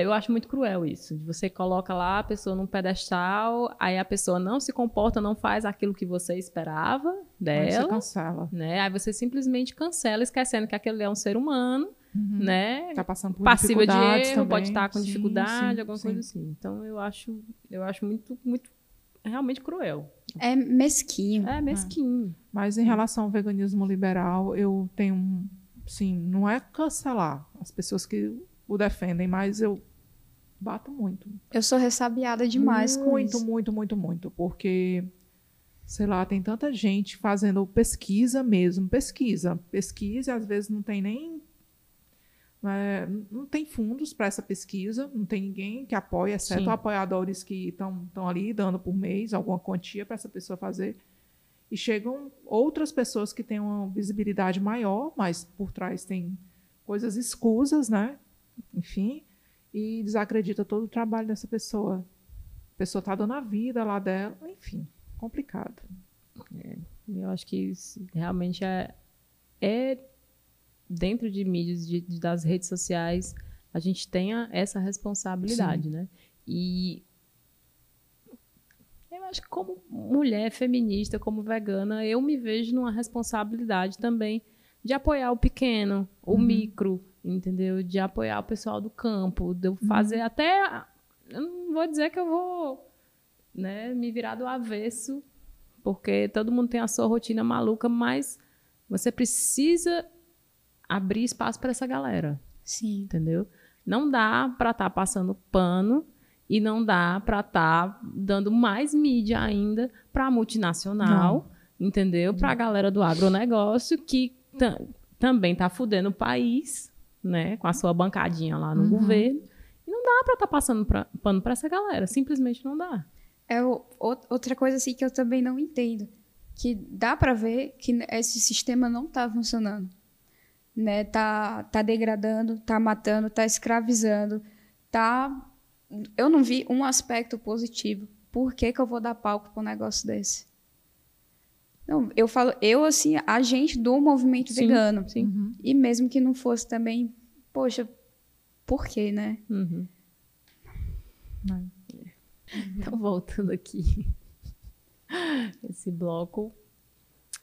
Eu acho muito cruel isso. De você coloca lá a pessoa num pedestal, aí a pessoa não se comporta, não faz aquilo que você esperava Aí você dela. cancela. Né? Aí você simplesmente cancela, esquecendo que aquele é um ser humano, Uhum. né? Tá passando por Passiva de dificuldades erro, também. pode estar com Sim, dificuldade, sim, alguma sim. coisa assim. Então eu acho, eu acho muito, muito, realmente cruel. É mesquinho. É mesquinho. Mas em relação ao veganismo liberal, eu tenho um. Sim, não é cancelar as pessoas que o defendem, mas eu bato muito. Eu sou ressabiada demais com muito, isso. muito, muito, muito. Porque, sei lá, tem tanta gente fazendo pesquisa mesmo. Pesquisa. Pesquisa, às vezes não tem nem. é, não tem fundos para essa pesquisa, não tem ninguém que apoie, exceto Sim. apoiadores que estão ali dando por mês alguma quantia para essa pessoa fazer. E chegam outras pessoas que têm uma visibilidade maior, mas por trás tem coisas escusas, né? Enfim, e desacredita todo o trabalho dessa pessoa. A pessoa está dando a vida lá dela, enfim, complicado. Eu acho que realmente é, é dentro de mídias, de, de- das redes sociais, a gente tenha essa responsabilidade, né? E eu acho que como mulher feminista, como vegana, eu me vejo numa responsabilidade também de apoiar o pequeno, o micro, entendeu? De apoiar o pessoal do campo, de eu fazer até. Eu não vou dizer que eu vou né, me virar do avesso, porque todo mundo tem a sua rotina maluca, mas você precisa abrir espaço para essa galera, Sim. entendeu? Não dá para estar passando pano e não dá para estar dando mais mídia ainda para multinacional, entendeu? Para a galera do agronegócio que ta- também tá fudendo o país, né, com a sua bancadinha lá no governo. E não dá para estar passando pra- pano para essa galera, simplesmente não dá. É o- ou- outra coisa assim que eu também não entendo, que dá pra ver que esse sistema não tá funcionando, né? Tá tá degradando, tá matando, tá escravizando, tá eu não vi um aspecto positivo. Por que que eu vou dar palco para um negócio desse? Não, eu falo, eu assim, a gente do movimento Sim, vegano. Sim. E mesmo que não fosse também, poxa, por quê, né? Uhum. Né? Então, voltando aqui, esse bloco.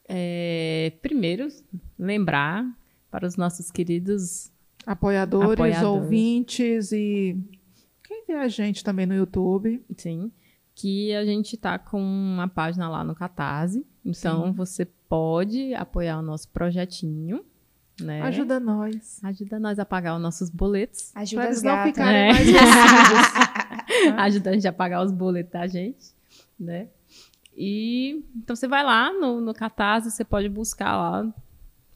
É, primeiro, lembrar para os nossos queridos. Apoiadores, Apoiadores. ouvintes e quem vê a gente também no YouTube. Sim, que a gente tá com uma página lá no Catarse. Então, você pode apoiar o nosso projetinho. Né? Ajuda nós. Ajuda nós a pagar os nossos boletos. Ajuda Para eles não ficarem É. mais ajuda a gente a pagar os boletos da gente, né? E então você vai lá no, no Catarse, você pode buscar lá,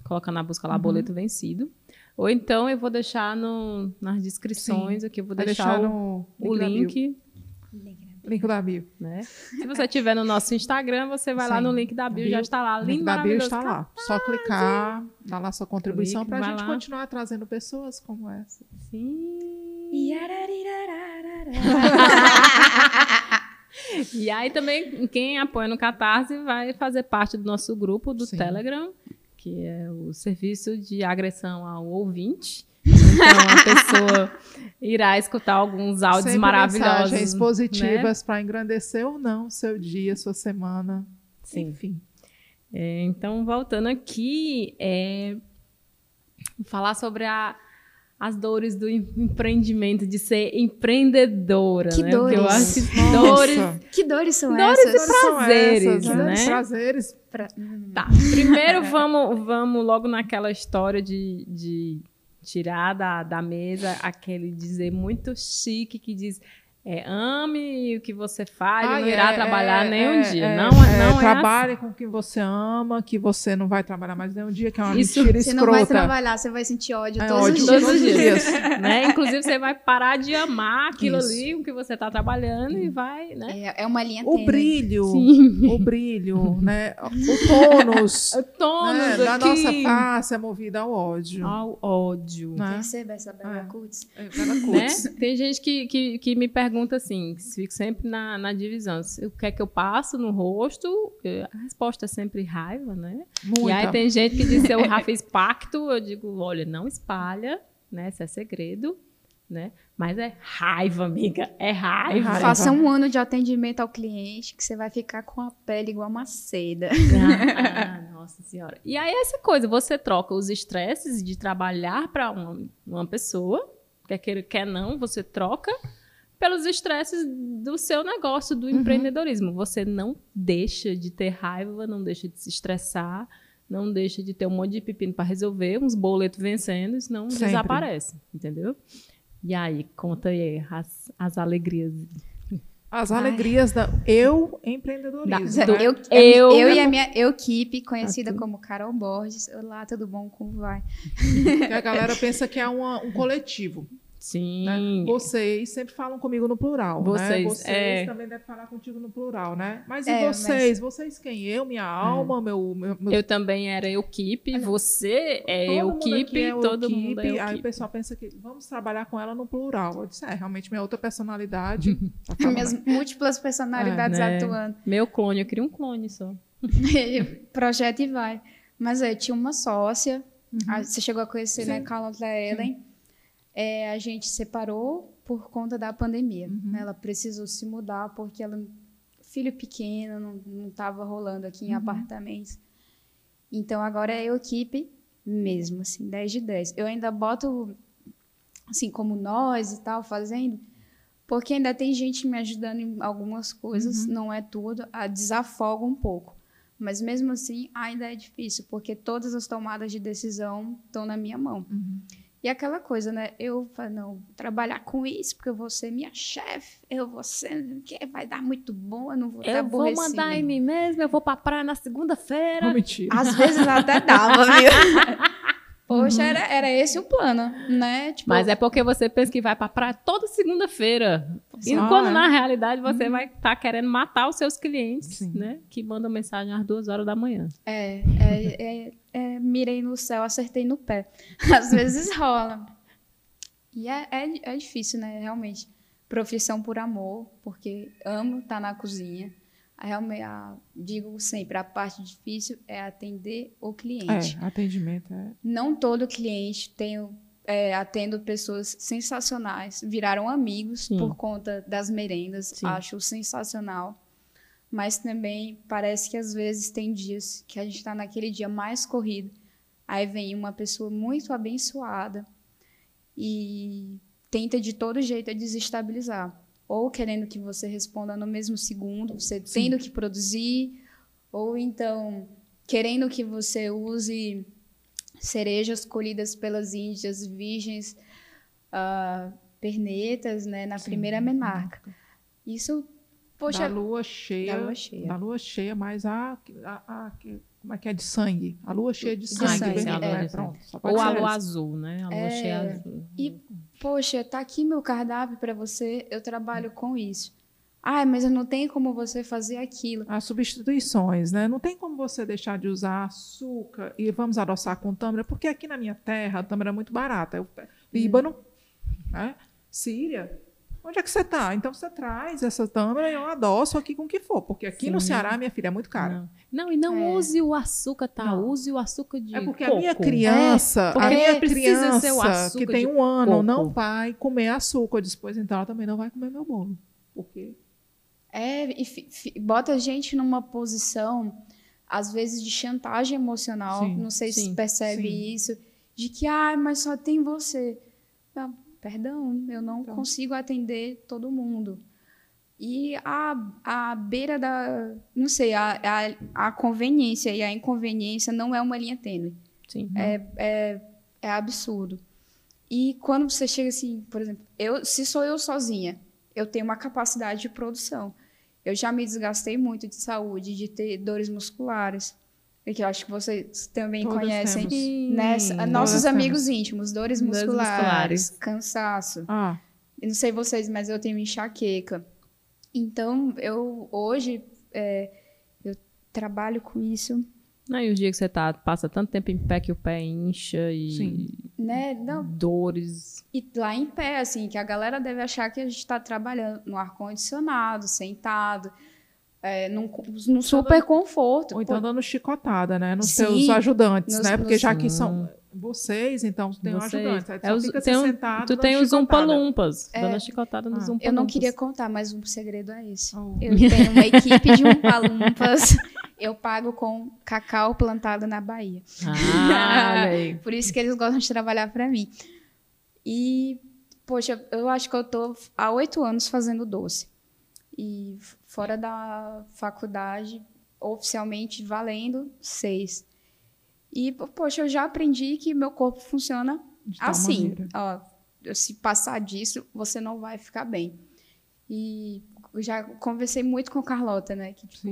coloca na busca lá boleto vencido. Ou então eu vou deixar no, nas descrições aqui, eu vou deixar, deixar o, no o link, Link da bio. né? Se você tiver no nosso Instagram, você vai lá Sim. no link da bio, Bio, já está lá, O link lindo, da bio está lá. Só clicar, dar lá sua contribuição para a gente lá. continuar trazendo pessoas como essa. Sim. E aí também, quem apoia no Catarse vai fazer parte do nosso grupo do Sim. Telegram, que é o serviço de agressão ao ouvinte. Então a pessoa irá escutar alguns áudios Sempre maravilhosos. mensagens né? positivas para engrandecer ou não seu dia, sua semana. Sim. Enfim. É, então, voltando aqui, é, falar sobre a- as dores do em- empreendimento, de ser empreendedora. Que né? Porque eu dores? acho que Nossa. dores. Que dores são Dores essas? e São prazeres, essas, né? Prazeres. Pra- Tá, primeiro vamos, vamos logo naquela história de, de tirar da, da mesa aquele dizer muito chique que diz é, ame o que você faz, Ah, não é, irá trabalhar é, nem um é, dia. é, não, é, não é trabalhe com o que você ama, que você não vai trabalhar mais nem um dia, que é uma Isso- mentira Você não vai escrota. trabalhar, você vai sentir ódio É todos ódio os dias. todos os dias. dias. né? Inclusive, você vai parar de amar aquilo Isso. ali, o que você está trabalhando, e vai, né? É, é uma linha O brilho, Sim. o brilho, né? O tônus O tônus né? da aqui. nossa face é movido ao ódio. Ao ódio. né? Perceba essa bela É. cutis. É, Bela né? Kuntz. Tem gente que, que, que me pergunta assim, que fico sempre na, na divisão, o que é que eu passo no rosto? A resposta é sempre raiva, né? Muita. E aí tem gente que diz eu já fiz pacto, eu digo, olha, não espalha, né? Isso é segredo, né? Mas é raiva, amiga, é raiva. raiva. Faça um ano de atendimento ao cliente que você vai ficar com a pele igual uma seda. Ah, nossa senhora. E aí essa coisa, você troca os estresses de trabalhar para uma, uma pessoa, quer queira, quer não, você troca pelos estresses do seu negócio, do empreendedorismo. Você não deixa de ter raiva, não deixa de se estressar, não deixa de ter um monte de pepino para resolver, uns boletos vencendo, senão Sempre. desaparece, entendeu? E aí, conta aí as, as alegrias. As Ai. alegrias da eu empreendedorismo. Da- né? Eu, Eu- eu, e a minha equipe, conhecida Ah, tu- como Carol Borges. Olá, tudo bom? Como vai? Porque a galera pensa que é uma- um coletivo. Sim. né? Vocês sempre falam comigo no plural. né? Vocês, Vocês é. também devem falar contigo no plural, né? Mas e É, vocês? Vocês quem? Eu, minha alma, meu, meu, meu Eu também era equipe, você é equipe, é todo mundo é equipe. Aí o pessoal pensa que vamos trabalhar com ela no plural. Eu disse, é, realmente minha outra personalidade. tá falando. Minhas múltiplas personalidades É, né? atuando. Meu clone, eu queria um clone só. Projeto e vai. Mas eu tinha uma sócia. Uhum. a- você chegou a conhecer, né, Sim. Carla Ellen. É, a gente separou por conta da pandemia. Uhum. né? Ela precisou se mudar porque ela filho pequeno, não, não tava rolando aqui em Uhum. apartamentos. Então agora é eu equipe mesmo, assim, 10 de 10. Eu ainda boto assim como nós e tal fazendo, porque ainda tem gente me ajudando em algumas coisas, não é tudo, a desafoga um pouco. Mas mesmo assim, ainda é difícil, porque todas as tomadas de decisão estão na minha mão. Uhum. E aquela coisa, né? Eu falo, não, trabalhar com isso, porque eu vou ser minha chefe, eu vou ser, que vai dar muito bom, eu não vou Eu vou mandar em mim mesmo, eu vou pra praia na segunda-feira. Mentira. Às vezes até dava, viu? Poxa, era, era esse o plano, né? Tipo, Mas é porque você pensa que vai pra praia toda segunda-feira. E quando Ah, é. na realidade você vai estar querendo matar os seus clientes, Sim. né? Que mandam mensagem às duas horas da manhã. É, é, é, é, mirei no céu, acertei no pé. Às vezes rola. E é, é, é difícil, né? Realmente. Profissão por amor, porque amo estar na cozinha. A, realme- a- digo sempre, a parte difícil é atender o cliente. É, atendimento é. Não todo cliente tenho é, atendo pessoas sensacionais, viraram amigos Sim. por conta das merendas, Sim. acho sensacional. Mas também parece que às vezes tem dias que a gente está naquele dia mais corrido, aí vem uma pessoa muito abençoada e tenta de todo jeito a desestabilizar, ou querendo que você responda no mesmo segundo, você tendo que produzir, ou então querendo que você use cerejas colhidas pelas índias virgens ah, pernetas, né, na Sim. primeira menarca. Isso, poxa, da lua cheia. da lua cheia. Da lua cheia, mas a, a, a- como é que é de sangue? A lua cheia de De sangue, sangue, vermelho, é. é, pronto. Ou a lua azul, né? A lua É, cheia azul. E, poxa, tá aqui meu cardápio para você, eu trabalho com isso. Ah, mas não tem como você fazer aquilo. As substituições, né? Não tem como você deixar de usar açúcar e vamos adoçar com tâmara, porque aqui na minha terra a tâmara é muito barata. Eu, Líbano, né? Síria. Onde é que você está? Então você traz essa tâmara e eu adoço aqui com o que for, porque aqui no Sim. Ceará, minha filha, é muito cara. Não. Não, e não É. use o açúcar, tá? Não. Use o açúcar de É porque coco. a minha criança, porque a minha precisa ser o criança açúcar que tem um ano coco. não vai comer açúcar. Eu disse, pois então ela também não vai comer meu bolo. Porque É, e fi- fi- bota a gente numa posição, às vezes, de chantagem emocional. Sim, não sei se sim, percebe sim. isso. De que, ah, mas só tem você. Não, perdão, eu não Então. consigo atender todo mundo. E a, a beira da. Não sei, a, a, a conveniência e a inconveniência não é uma linha tênue. Sim. É absurdo. E quando você chega assim, por exemplo, eu, se sou eu sozinha, eu tenho uma capacidade de produção. Eu já me desgastei muito de saúde, de ter dores musculares. Que eu acho que vocês também Todas conhecem. temos. Né? Sim. Nossos amigos íntimos, dores Dores musculares, musculares. cansaço. Ah, Eu não sei vocês, mas eu tenho enxaqueca. Então, eu hoje é, eu trabalho com isso, Não, e os dias que você tá, passa tanto tempo em pé que o pé incha e Sim. né? Não, dores. E lá em pé, assim, que a galera deve achar que a gente está trabalhando no ar-condicionado, sentado, é, num, num super conforto. ou então dando chicotada, né? Nos Sim. seus ajudantes, Nos- né? Porque nos- já que são vocês, então tem um Vocês. ajudante. Aí É só os- fica tem um- tu dando tem os umpa-lumpas, dando a chicotada nos Ah. umpa-lumpas. eu não queria contar, mas um segredo é esse. Oh. Eu tenho uma equipe de umpalumpas. Eu pago com cacau plantado na Bahia. Ah. Por isso que eles gostam de trabalhar para mim. E, poxa, eu acho que eu tô há oito anos fazendo doce. E fora da faculdade, oficialmente valendo seis. E, po- poxa, eu já aprendi que meu corpo funciona assim. Ó, se passar disso, você não vai ficar bem. E já conversei muito com a Carlota, né? Que, tipo,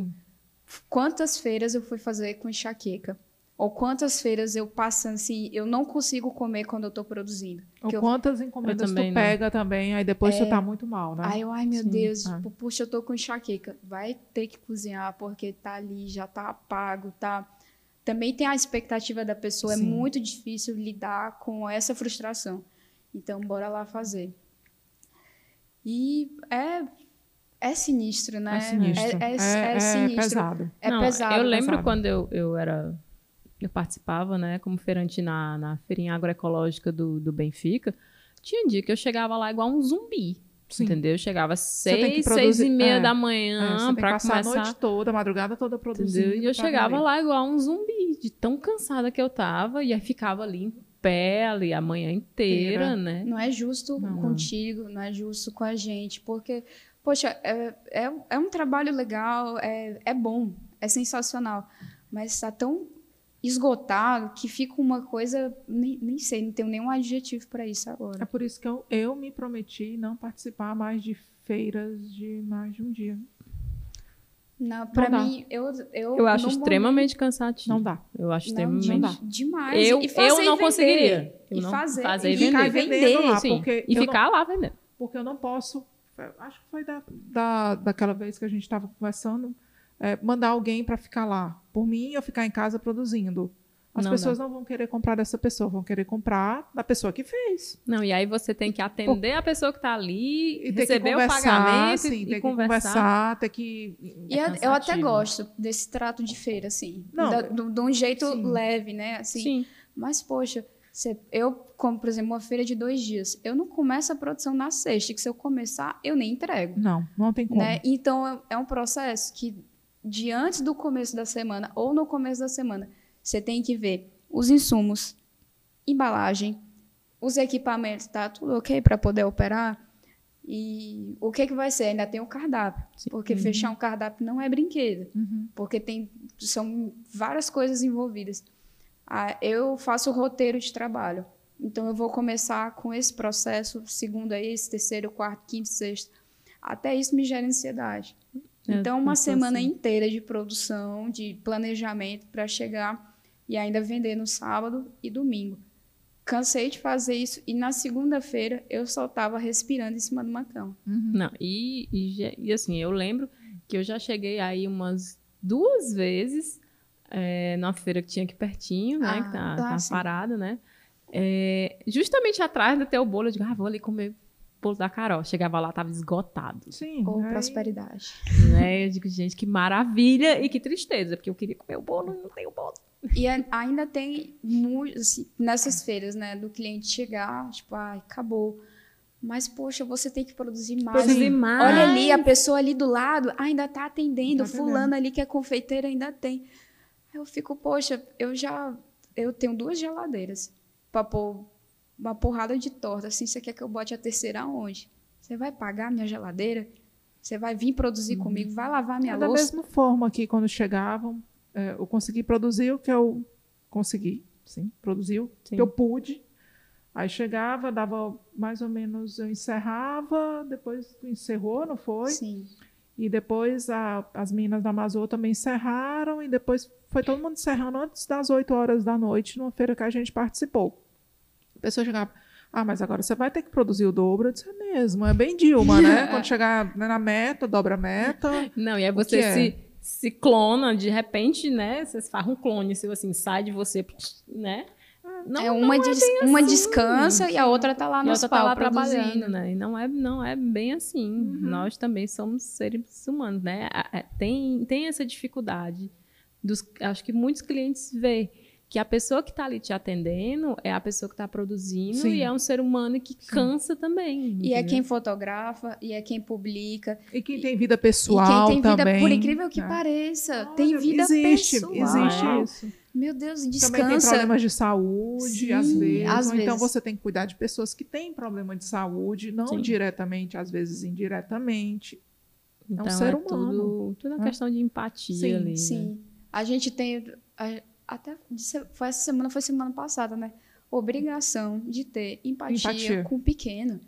quantas feiras eu fui fazer com enxaqueca? Ou quantas feiras eu passando assim, eu não consigo comer quando eu tô produzindo. Ou Que eu- quantas encomendas tu também não. pega também, aí depois tu tá muito mal, né? Aí eu, ai meu Sim, Deus, é. tipo, puxa, eu tô com enxaqueca. Vai ter que cozinhar porque tá ali, já tá pago, tá. Também tem a expectativa da pessoa, Sim. é muito difícil lidar com essa frustração. Então, bora lá fazer. E é, é sinistro, né? É sinistro. É, é- É- é é sinistro. pesado. É Não, pesado. Eu lembro pesado. quando eu, eu era. Eu participava, né, como feirante na, na feirinha agroecológica do, do Benfica. Tinha dia que eu chegava lá igual um zumbi. Sim. Entendeu? Eu chegava às seis, seis produzir- e meia é, da É, manhã que pra passar a começar. noite toda, a madrugada toda produzindo. Entendeu? E eu chegava vender. lá igual um zumbi, de tão cansada que eu tava, e aí ficava ali em pé ali a manhã inteira, Inteira. né? Não é justo Não. contigo, não é justo com a gente, porque, poxa, é, é, é um trabalho legal, é, é bom, é sensacional, mas está tão esgotado que fica uma coisa, nem, nem sei, não tenho nenhum adjetivo para isso É agora. por isso que eu, eu me prometi não participar mais de feiras de mais de um dia. Para dá. mim, eu, eu, Eu acho extremamente cansativo. Não dá. Eu acho momento- extremamente. não, dá. demais. Eu, e fazer eu e não vender. conseguiria. Eu e não fazer, fazer e ficar vender. lá, Sim, porque e eu não- ficar lá vendendo. porque eu não posso. Acho que foi da, da, daquela vez que a gente estava conversando, é, mandar alguém para ficar lá. Por mim, eu ficar em casa produzindo. As Não pessoas não vão querer comprar dessa pessoa, vão querer comprar da pessoa que fez. Não, e aí você tem que atender a pessoa que tá ali, E receber o pagamento sim, e, ter e que conversar. conversar, ter que. E eu- eu até gosto desse trato de feira, assim. Não, da- do- de um jeito sim. leve, né? Assim, Sim. Mas, poxa, você- eu, como, por exemplo, uma feira de dois dias, eu não começo a produção na sexta, que se eu começar, eu nem entrego. Não, não tem como. Né? Então, é- é um processo que, de antes do começo da semana ou no começo da semana, você tem que ver os insumos, embalagem, os equipamentos, tá tudo ok para poder operar? E o que, que vai ser? Ainda tem o cardápio, Sim. porque fechar um cardápio não é brinquedo Uhum. porque tem são várias coisas envolvidas. Ah, eu faço o roteiro de trabalho, então eu vou começar com esse processo, segundo a esse, terceiro, quarto, quinto, sexto. Até isso me gera ansiedade, É, Então, uma semana assim. inteira de produção, de planejamento para chegar e ainda vender no sábado e domingo. Cansei de fazer isso e na segunda-feira eu só estava respirando em cima de uma cama. Não, e, e, e assim, eu lembro que eu já cheguei aí umas duas vezes é, numa feira que tinha aqui pertinho, né? Ah, que tá, tá, tá parada, né? É, justamente atrás do teu bolo, eu digo, ah, vou ali comer o bolo da Carol. Chegava lá, tava esgotado. Sim. Ou aí- prosperidade. né? Eu digo, gente, que maravilha e que tristeza, porque eu queria comer o bolo e não tenho bolo. E ainda tem assim, nessas feiras, né, do cliente chegar, tipo, ai, acabou. Mas, poxa, você tem que produzir mais. Produzir mais. Olha ali, a pessoa ali do lado ainda tá atendendo. Tá. Fulano ali que é confeiteira ainda tem. Eu fico, poxa, eu já. Eu tenho duas geladeiras pra pôr uma porrada de torta. Assim, você quer que eu bote a terceira aonde? Você vai pagar minha geladeira? Você vai vir produzir comigo? Vai lavar minha É da louça? mesma forma que quando chegavam, é, eu consegui produzir o que eu consegui, sim, produzir o Sim. que eu pude. Aí chegava, dava mais ou menos, eu encerrava, depois tu encerrou, não foi? Sim. E depois a- as meninas da Amazônia também encerraram, e depois foi todo mundo encerrando antes das 8 horas da noite, numa feira que a gente participou. A pessoa chegava, ah, mas agora você vai ter que produzir o dobro. Eu disse, é mesmo, é bem Dilma, né? Quando chegar né, na meta, dobra a meta. Não, e aí você é? se, se clona, de repente, né? Você faz um clone, seu assim, sai de você, né? Não, é uma, não des- uma assim. descansa e a outra tá lá no outra tá pau lá produzindo. trabalhando, né? E não é, não é bem assim. Uhum. Nós também somos seres humanos, né? Tem, tem essa dificuldade. Dos, acho que muitos clientes vê que a pessoa que está ali te atendendo é a pessoa que está produzindo Sim. e é um ser humano que cansa também. E é entendeu? quem fotografa, e é quem publica. E quem tem vida e pessoal quem tem vida, também. por incrível que né? pareça, Olha, tem vida existe, pessoal. Existe É. isso. Meu Deus, Também tem descansa. problemas de saúde, Sim, às vezes. às ou então vezes. você tem que cuidar de pessoas que têm problema de saúde, não Sim. diretamente, às vezes indiretamente. Então, ser é humano. tudo, tudo uma É. questão de empatia Sim, ali. né? Sim. A gente tem. a- até foi essa semana, foi semana passada, né? Obrigação de ter empatia, Empatia. com o pequeno.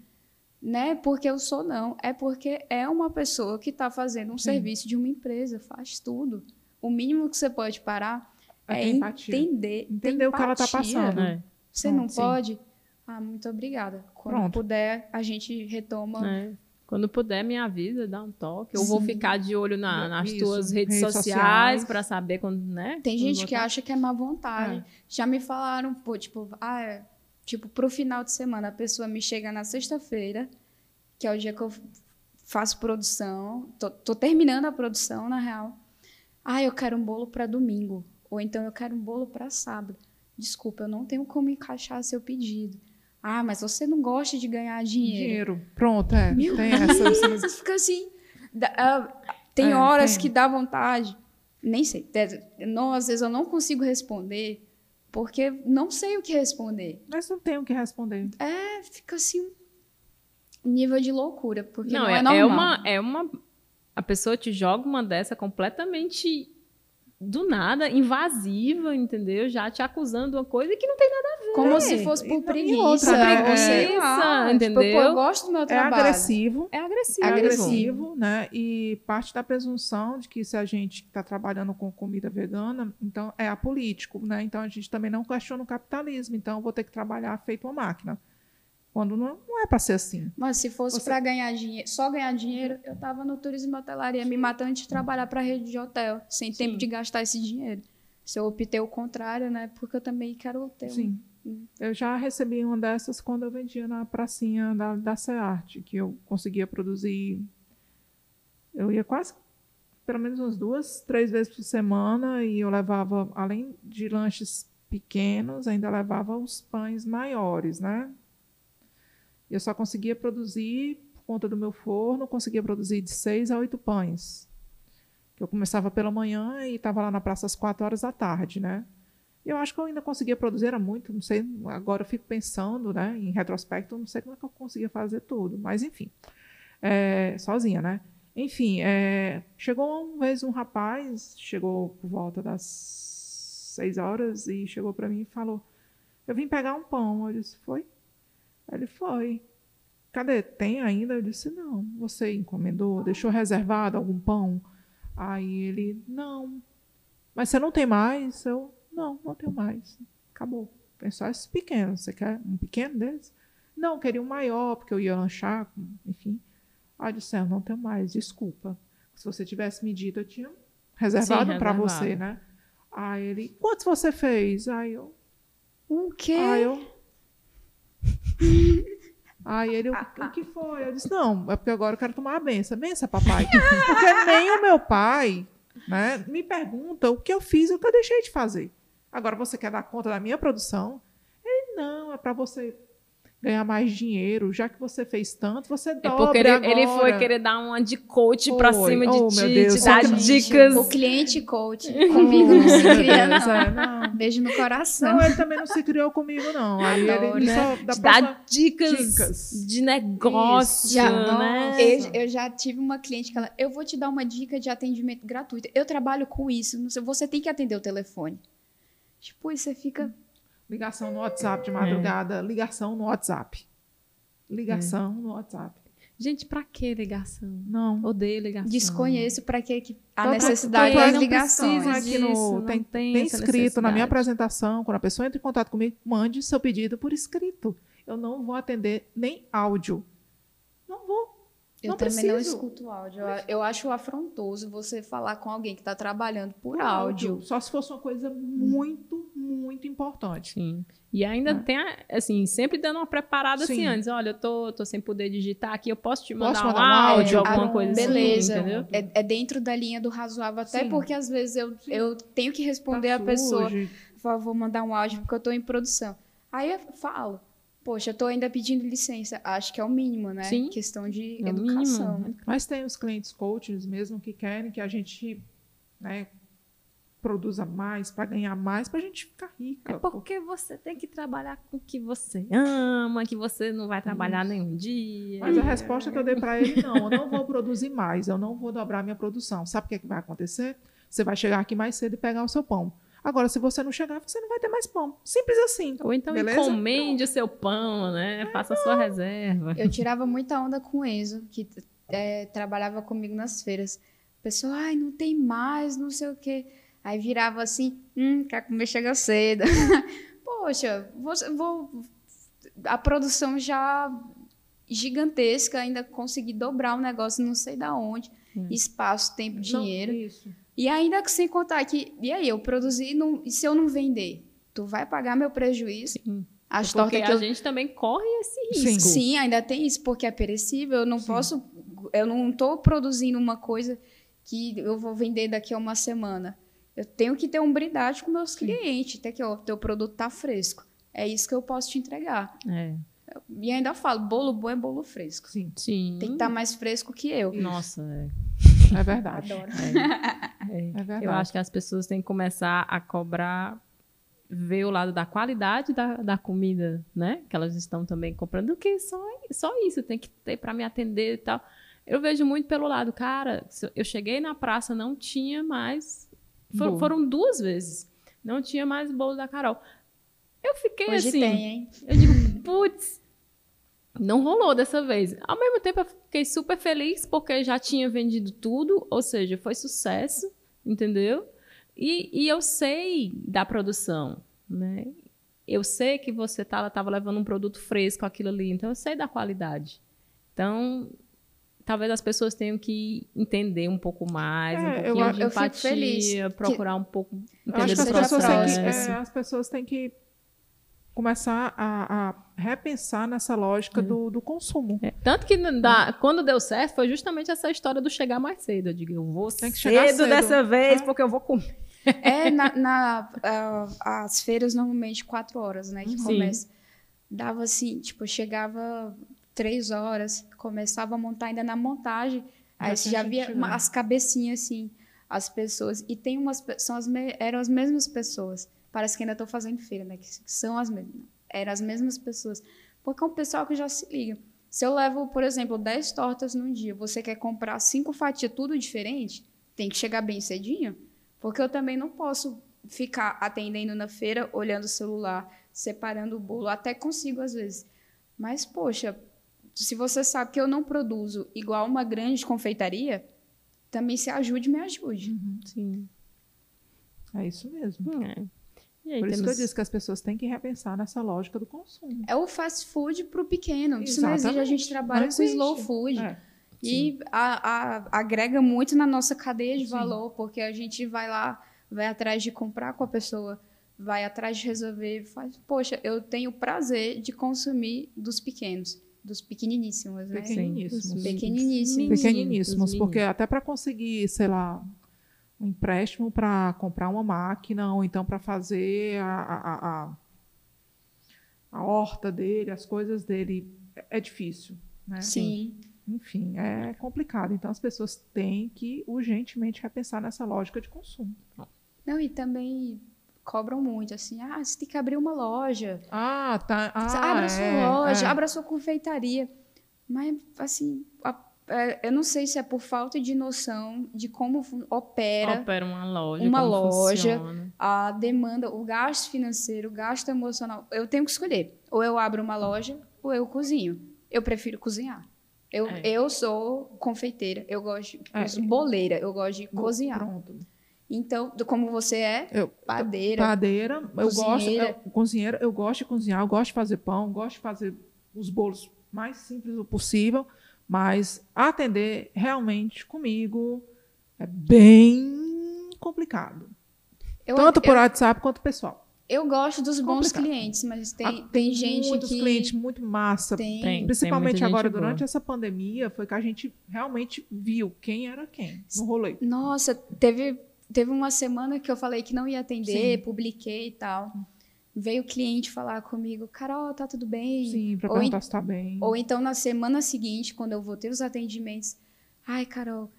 Né? Porque eu sou não. É porque é uma pessoa que está fazendo um Sim. serviço de uma empresa, faz tudo. O mínimo que você pode parar É é, entender. Entender o que ela tá empatia. passando. É, Você não sim. pode? Ah, muito obrigada. Quando Pronto. puder, a gente retoma. é. Quando puder, me avisa, dá um toque. Eu vou Sim. ficar de olho na- nas Isso, tuas redes, redes sociais para saber quando, né? Tem quando gente que acha que é má vontade. É. Já me falaram, pô, tipo, ah, é, tipo, pro final de semana, a pessoa me chega na sexta-feira, que é o dia que eu faço produção, tô, tô terminando a produção, na real. Ah, eu quero um bolo para domingo. Ou então eu quero um bolo para sábado. Desculpa, eu não tenho como encaixar seu pedido. Ah, mas você não gosta de ganhar dinheiro. Dinheiro. Pronto, é. Meu tem essa. Você fica assim. dá- ah, tem É, horas tem. que dá vontade. Nem sei. é, Não, às vezes eu não consigo responder porque não sei o que responder. Mas não tem o que responder. É, fica assim um nível de loucura, porque não, Não, é, é, normal. é uma, é uma. A pessoa te joga uma dessa completamente do nada, invasiva, entendeu? Já te acusando de uma coisa que não tem nada Como É, se fosse por também preguiça, outra, né? Preguiça, lá. entendeu? Tipo, pô, eu gosto do meu É trabalho. agressivo. É agressivo. É Agressivo. agressivo, né? E parte da presunção de que se a gente está trabalhando com comida vegana, então é apolítico, né? Então a gente também não questiona o capitalismo. Então eu vou ter que trabalhar feito uma máquina. Quando não, não é para ser assim. Mas se fosse Você- pra ganhar dinheiro, só ganhar dinheiro, eu tava no turismo e hotelaria me matando de trabalhar pra rede de hotel, sem Sim. tempo de gastar esse dinheiro. Se eu optei o contrário, né? Porque eu também quero um Sim. Eu já recebi uma dessas quando eu vendia na pracinha da, da Searte, que eu conseguia produzir. Eu ia quase, pelo menos umas duas, três vezes por semana, e eu levava, além de lanches pequenos, ainda levava os pães maiores, né? Eu só conseguia produzir, por conta do meu forno, conseguia produzir de seis a oito pães. Eu começava pela manhã e estava lá na praça às quatro horas da tarde, né? Eu acho que eu ainda conseguia produzir, era muito, não sei, agora eu fico pensando, né, em retrospecto, não sei como é que eu conseguia fazer tudo, mas enfim, é, sozinha, né? Enfim, é, chegou uma vez um rapaz, chegou por volta das seis horas e chegou para mim e falou: Eu vim pegar um pão. Eu disse: Foi? Ele foi. cadê? Tem ainda? Eu disse, não. Você encomendou? Deixou reservado algum pão? Aí ele, não. Mas você não tem mais? Eu, não, não tenho mais. Acabou. Tem só esses pequenos. Você quer um pequeno deles? Não, queria um maior, porque eu ia lanchar, enfim. Aí eu disse, eu não tenho mais, desculpa. Se você tivesse me dito, eu tinha reservado para você, né? Aí ele, quantos você fez? Aí eu. O quê? Aí eu. Aí ele, o, o que foi? Eu disse, não, é porque agora eu quero tomar a benção. Benção, papai. Porque nem o meu pai né, me pergunta o que eu fiz e o que eu deixei de fazer. Agora você quer dar conta da minha produção? Ele, não, é para você ganhar mais dinheiro, já que você fez tanto, você dobra É porque ele, agora. ele foi querer dar uma de coach pra Foi. cima de Oh, ti, meu Deus. te dar dicas. O cliente coach comigo não se cria, Deus, é, não. não. Beijo no coração. Não, ele também não se criou comigo, não. Aí Adoro, ele né? só dar próxima- dicas, dicas. de negócio, Já, né? eu, eu já tive uma cliente que ela, eu vou te dar uma dica de atendimento gratuito. Eu trabalho com isso, não sei, você tem que atender o telefone. Tipo, você fica. Ligação no WhatsApp de madrugada, ligação no WhatsApp. Ligação no WhatsApp. Gente, pra que ligação? Não. Odeio ligação. Desconheço para que, que a necessidade é das que não ligações. aqui no- tem, tem tem escrito na minha apresentação, quando a pessoa entra em contato comigo, mande seu pedido por escrito. Eu não vou atender nem áudio. Não vou. Eu Não também não preciso. escuto áudio. Eu, eu acho afrontoso você falar com alguém que está trabalhando por, Por áudio. Só se fosse uma coisa muito, muito importante. Sim. E ainda É. tem, a- assim, sempre dando uma preparada assim Sim. antes. Olha, eu tô, tô sem poder digitar aqui, eu posso te mandar, Posso um, mandar um áudio, áudio? alguma Ah, coisa assim, beleza. entendeu? É, é dentro da linha do razoável, até Sim. porque às vezes eu, eu tenho que responder Tá a pessoa. Por favor, mandar um áudio porque eu estou em produção. Aí eu falo, poxa, eu estou ainda pedindo licença. Acho que é o mínimo, né? Sim. Questão de É educação. mínimo. Mas tem os clientes coaches mesmo que querem que a gente né, produza mais para ganhar mais, para a gente ficar rica. É porque você tem que trabalhar com o que você ama, que você não vai trabalhar nenhum dia. Mas a resposta que eu dei para ele, não, eu não vou produzir mais, eu não vou dobrar minha produção. Sabe o que, é que vai acontecer? Você vai chegar aqui mais cedo e pegar o seu pão. Agora, se você não chegar, você não vai ter mais pão. Simples assim. Ou então Beleza? encomende o seu pão, né? Faça a sua reserva. Eu tirava muita onda com o Enzo, que é, trabalhava comigo nas feiras. O pessoal, ai, não tem mais, não sei o quê. Aí virava assim, hum, quer comer, chega cedo. Poxa, vou, vou- a produção já gigantesca, ainda consegui dobrar o negócio, não sei da onde. Hum. Espaço, tempo, dinheiro. Não, isso. E ainda que sem contar que, e aí, eu produzi, e não- e se eu não vender? Tu vai pagar meu prejuízo? Sim. As Porque tortas que a eu gente também corre esse Sim. risco. Sim, ainda tem isso, porque é perecível. Eu não Sim. posso. Eu não estou produzindo uma coisa que eu vou vender daqui a uma semana. Eu tenho que ter umbridade com meus clientes, até que o teu produto tá fresco. É isso que eu posso te entregar. É. E ainda falo, bolo bom é bolo fresco. Sim, Sim. Tem que estar mais fresco que eu. Nossa, é. É verdade. Adoro. É. É verdade. Eu acho que as pessoas têm que começar a cobrar, ver o lado da qualidade da, da comida, né? Que elas estão também comprando, do que só, só isso tem que ter para me atender e tal. Eu vejo muito pelo lado, cara, eu cheguei na praça, não tinha mais. for- foram duas vezes. Não tinha mais bolo da Carol. Eu fiquei Hoje assim. tem, hein? Eu digo, putz, não rolou dessa vez. Ao mesmo tempo, eu fiquei super feliz porque já tinha vendido tudo, ou seja, foi sucesso, entendeu? E, e eu sei da produção, né? Eu sei que você estava levando um produto fresco, aquilo ali, então eu sei da qualidade. Então, talvez as pessoas tenham que entender um pouco mais, um É, eu pouquinho de eu fico empatia, feliz que- procurar um pouco entender as pessoas, que, é, as pessoas têm que começar a, a repensar nessa lógica do, do consumo. É, Tanto que quando deu certo, foi justamente essa história do chegar mais cedo. Eu digo, eu vou Tem que cedo, chegar cedo. dessa vez, É. porque eu vou comer. É, na, na- ah, as feiras normalmente quatro horas, né? Que Sim. começa. Dava assim, tipo, chegava três horas, começava a montar ainda na montagem. Aí Já você já via uma- as cabecinhas assim, as pessoas. E tem umas são as eram as mesmas pessoas. Parece que ainda estou fazendo feira, né? Que são as mesmas. Eram as mesmas pessoas. Porque é um pessoal que já se liga. Se eu levo, por exemplo, 10 tortas num dia, você quer comprar cinco fatias, tudo diferente, tem que chegar bem cedinho. Porque eu também não posso ficar atendendo na feira, olhando o celular, separando o bolo. Até consigo às vezes. Mas, poxa, se você sabe que eu não produzo igual uma grande confeitaria, também se ajude, me ajude. Sim. É isso mesmo. É. E aí Por isso que eu temos... disse que as pessoas têm que repensar nessa lógica do consumo. É o fast food pro pequeno. Isso não existe. A gente trabalha com slow food. É. E a- a- agrega muito na nossa cadeia de Sim. valor, porque a gente vai lá, vai atrás de comprar com a pessoa, vai atrás de resolver, faz, poxa, eu tenho prazer de consumir dos pequenos, dos pequeniníssimos, né? Pequeniníssimos. Os Pequeniníssimos. Pequeniníssimos, os porque até para conseguir, sei lá, um empréstimo para comprar uma máquina ou então para fazer a, a, a, a- horta dele, as coisas dele, é- é difícil, né? Sim. Enfim, é complicado. Então as pessoas têm que urgentemente repensar nessa lógica de consumo. Não, e também cobram muito, assim, ah, você tem que abrir uma loja, Ah, tá. Ah, abra é, sua loja, é. abra sua confeitaria. Mas, assim, a- eu não sei se é por falta de noção de como opera Opera uma loja. uma como loja. funciona. a demanda, o gasto financeiro, o gasto emocional. Eu tenho que escolher. Ou eu abro uma loja, ou eu cozinho. Eu prefiro cozinhar. Eu, É. eu sou confeiteira, eu gosto de É. boleira, eu gosto de cozinhar. Pronto. Então, do- como você é, Eu, padeira. padeira, eu gosto, eu, cozinheira, eu gosto de cozinhar, eu gosto de fazer pão, gosto de fazer os bolos mais simples possível, mas atender realmente comigo é bem complicado. Eu, Tanto por eu, WhatsApp quanto pessoal. eu gosto dos bons Complicado. clientes, mas tem, tem gente muitos que clientes muito massa. tem, Tem. Principalmente muita agora gente boa. durante essa pandemia, foi que a gente realmente viu quem era quem no rolê. Nossa, teve, teve uma semana que eu falei que não ia atender, publiquei e tal. Veio o cliente falar comigo, Carol, tá tudo bem? Sim, para Ou perguntar se tá bem. Ou então na semana seguinte, quando eu vou ter os atendimentos, ai, Carol,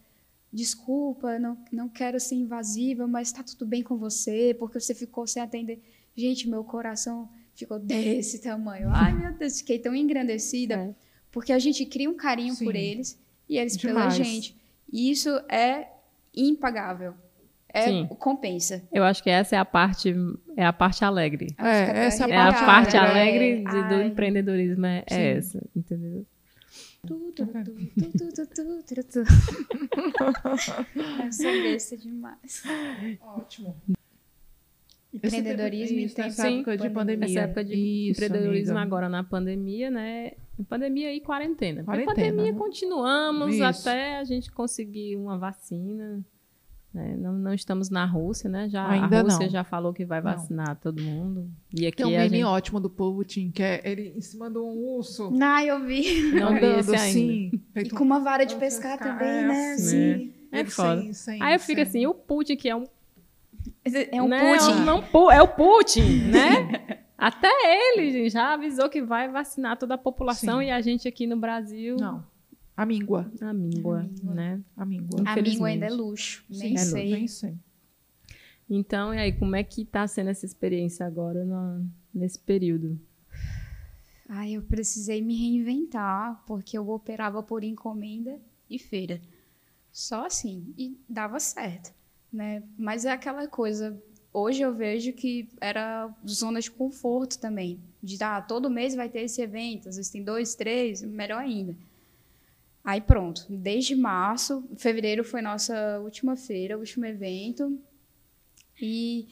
desculpa, não, não quero ser invasiva, mas tá tudo bem com você, porque você ficou sem atender. Gente, meu coração ficou desse tamanho. Ai, meu Deus, fiquei tão engrandecida, É. porque a gente cria um carinho por Sim. eles e eles pela Demais. gente. E isso é impagável. É, Sim. compensa. Eu acho que essa é a parte é a parte alegre. É, essa é a parte, é a parte alegre de, do empreendedorismo é, é essa, entendeu? Eu sou besta demais. Ótimo. Empreendedorismo isso, tem essa época de pandemia. Essa época de isso, empreendedorismo amiga. agora na pandemia, né? Pandemia e quarentena. quarentena pandemia né? continuamos isso. até a gente conseguir uma vacina né? Não, não estamos na Rússia, né? Já, Ainda a Rússia não. já falou que vai Não. vacinar todo mundo. E aqui Tem um a meme gente ótimo do Putin, que é ele em cima de um urso. Ah, eu vi. não vi andando esse ainda. assim. E com uma vara de Nossa, pescar também, é né? assim. Assim. É ele foda. sem- sem- Aí eu fico assim, o Putin, que é um É um né? Putin. Não, é o Putin, né? Até ele gente, já avisou que vai vacinar toda a população Sim. e a gente aqui no Brasil, Não. A míngua. a míngua, A míngua. né? A míngua. A míngua ainda é luxo. Nem é sei. Nem sei. Então, e aí, como é que tá sendo essa experiência agora no- nesse período? Ai, eu precisei me reinventar, porque eu operava por encomenda e feira. Só assim. E dava certo, né? Mas é aquela coisa. Hoje eu vejo que era zona de conforto também. De, ah, todo mês vai ter esse evento. Às vezes tem dois, três, melhor ainda. Aí pronto. Desde março, fevereiro foi nossa última feira, último evento. E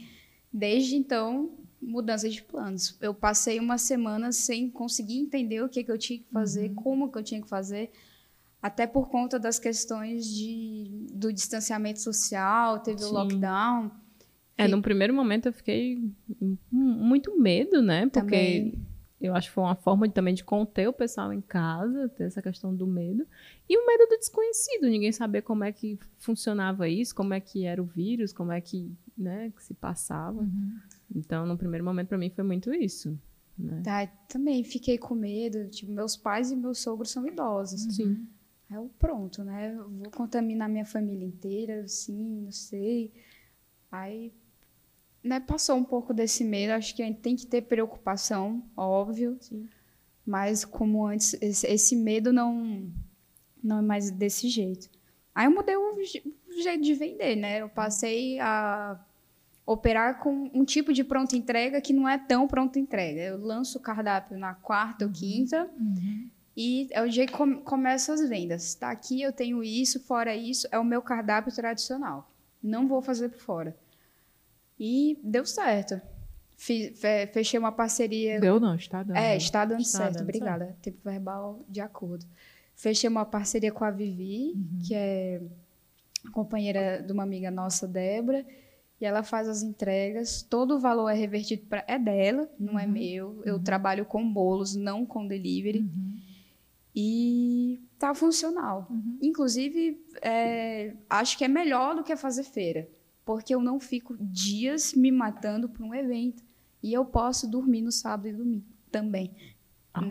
desde então, mudança de planos. Eu passei uma semana sem conseguir entender o que, que eu tinha que fazer, como que eu tinha que fazer, até por conta das questões de, do distanciamento social, teve Sim. o lockdown. É, num primeiro momento eu fiquei muito medo, né? Porque Também. Eu acho que foi uma forma de, também de conter o pessoal em casa, ter essa questão do medo. E o medo do desconhecido, ninguém saber como é que funcionava isso, como é que era o vírus, como é que, né, que se passava. Então, no primeiro momento, para mim, foi muito isso. Né? Tá, também fiquei com medo. Tipo, meus pais e meus sogros são idosos. Sim. Aí eu, pronto, né? Eu vou contaminar minha família inteira, sim, não sei. Aí, né, passou um pouco desse medo. Acho que a gente tem que ter preocupação, óbvio. Sim. Mas como antes, esse, medo não, não é mais desse jeito. Aí eu mudei o, je- o jeito de vender, né? Eu passei a operar com um tipo de pronta entrega que não é tão pronta entrega. Eu lanço o cardápio na quarta ou quinta E é o dia que com, começam as vendas. Tá aqui eu tenho isso, fora isso, é o meu cardápio tradicional. Não vou fazer por fora. E deu certo. Fiz, fechei uma parceria Deu não, está dando. é, está dando Está certo, dando obrigada. Tempo verbal de acordo. Fechei uma parceria com a Vivi, que é companheira de uma amiga nossa, Débora, e ela faz as entregas. Todo o valor é revertido para é dela, não é meu. Eu trabalho com bolos, não com delivery. E tá funcional. Inclusive, é, acho que é melhor do que fazer feira, porque eu não fico dias me matando para um evento. E eu posso dormir no sábado e domingo também. né?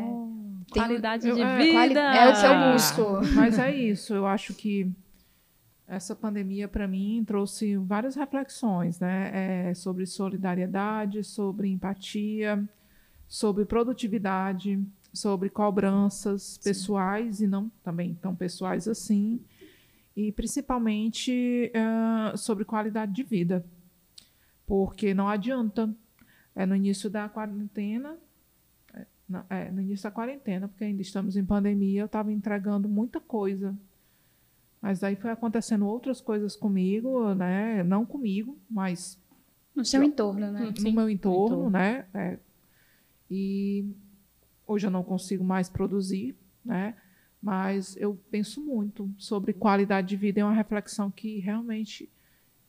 Tem- Qualidade eu- de é, vida. quali- é o que eu Ah, busco. Mas é isso, eu acho que essa pandemia, para mim, trouxe várias reflexões, né? É, sobre solidariedade, sobre empatia, sobre produtividade, sobre cobranças pessoais e não também tão pessoais assim, e principalmente ah, sobre qualidade de vida. Porque não adianta, é, no início da quarentena, na- é, no início da quarentena, porque ainda estamos em pandemia, eu estava entregando muita coisa. Mas aí foi acontecendo outras coisas comigo, né? Não comigo, mas No seu entorno, né? Hum. Sim, no meu entorno, entorno. né? É. E hoje eu não consigo mais produzir, né? Mas eu penso muito sobre qualidade de vida. É uma reflexão que realmente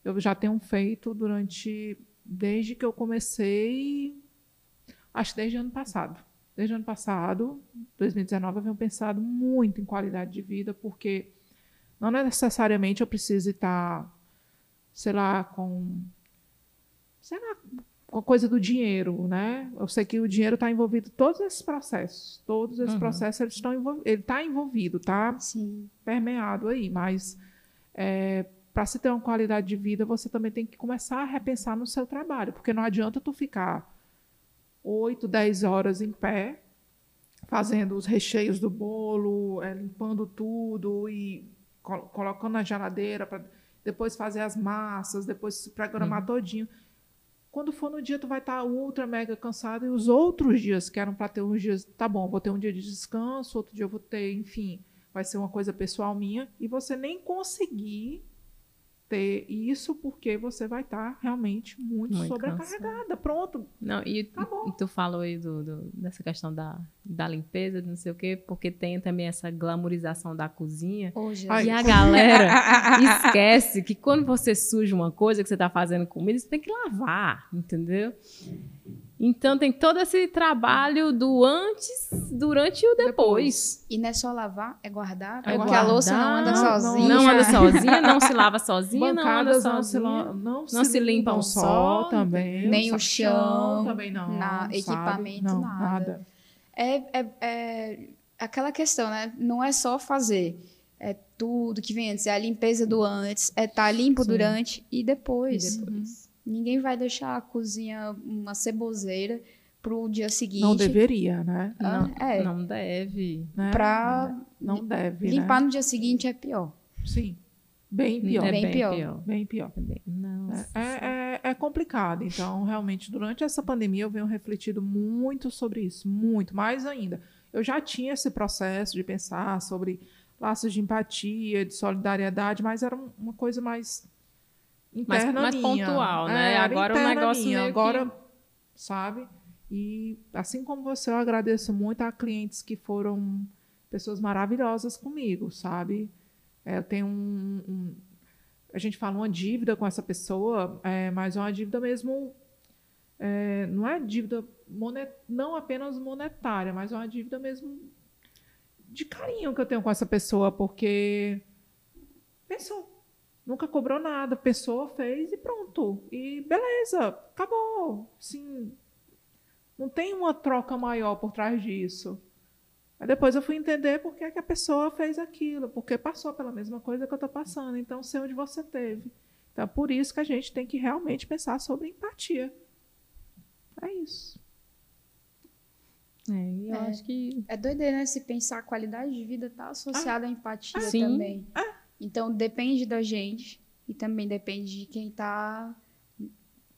eu já tenho feito durante desde que eu comecei, acho desde ano passado. Desde ano passado, 2019, eu venho pensado muito em qualidade de vida, porque não necessariamente eu preciso estar, sei lá, com sei lá, com a coisa do dinheiro, né? Eu sei que o dinheiro está envolvido em todos esses processos. Todos esses Uhum. processos eles estão envol- ele está envolvido, tá Sim. permeado aí, mas para se ter uma qualidade de vida, você também tem que começar a repensar no seu trabalho, porque não adianta tu ficar 8, 10 horas em pé, fazendo os recheios do bolo, eh, limpando tudo e col- colocando na geladeira para depois fazer as massas, depois se programar todinho. Quando for no dia, tu vai estar ultra mega cansado e os outros dias que eram para ter uns dias, tá bom, vou ter um dia de descanso, outro dia eu vou ter, enfim, vai ser uma coisa pessoal minha e você nem conseguir ter isso porque você vai estar realmente muito, Muito sobrecarregada. Pronto. Não, e, e tu falou aí do, do- dessa questão da, da limpeza, não sei o quê, porque tem também essa glamorização da cozinha. Ai, E a galera esquece que quando você suja uma coisa que você está fazendo comida, você tem que lavar, entendeu? Então tem todo esse trabalho do antes, durante e o depois. E não é só lavar, é guardar, É porque a louça não guardar, anda não- sozinha. Não anda sozinha, não se lava sozinha, não anda Bancadas não se, sozinha. não não se limpam só, também. nem o chão, também não. na- sabe? equipamento, não, nada. É, é, é aquela questão, né? Não é só fazer. É tudo que vem antes. É a limpeza do antes, é estar limpo Sim. durante e depois. E depois. Ninguém vai deixar a cozinha uma ceboseira pro dia seguinte. Não deveria, né? Ah, Não, é. não deve. Né? Pra Não deve, limpar né? no dia seguinte é pior. Sim. Bem pior. É Bem bem, pior. pior. Bem pior. É Nossa. É, é, é complicado. Então, realmente, durante essa pandemia, eu venho refletido muito sobre isso. Muito, mais ainda. Eu já tinha esse processo de pensar sobre laços de empatia, de solidariedade, mas era um- uma coisa mais Mais- interna mais pontual, né? É, Agora o negócio minha. meio que- Agora, sabe? E assim como você, eu agradeço muito a clientes que foram pessoas maravilhosas comigo, sabe? É, eu tenho um, um- a gente fala uma dívida com essa pessoa, é, mas é uma dívida mesmo, é, não é dívida monet, não apenas monetária, mas é uma dívida mesmo de carinho que eu tenho com essa pessoa, porque pensou, nunca cobrou nada, pensou, fez e pronto, e beleza, acabou, sim, não tem uma troca maior por trás disso. Aí depois eu fui entender por que, é que a pessoa fez aquilo, porque passou pela mesma coisa que eu estou passando. Então, sei onde você teve. Então, é por isso que a gente tem que realmente pensar sobre empatia. É isso. É, e eu É. acho que. É doideira, né? Se pensar a qualidade de vida tá associada à empatia Sim. também. Então depende da gente e também depende de quem tá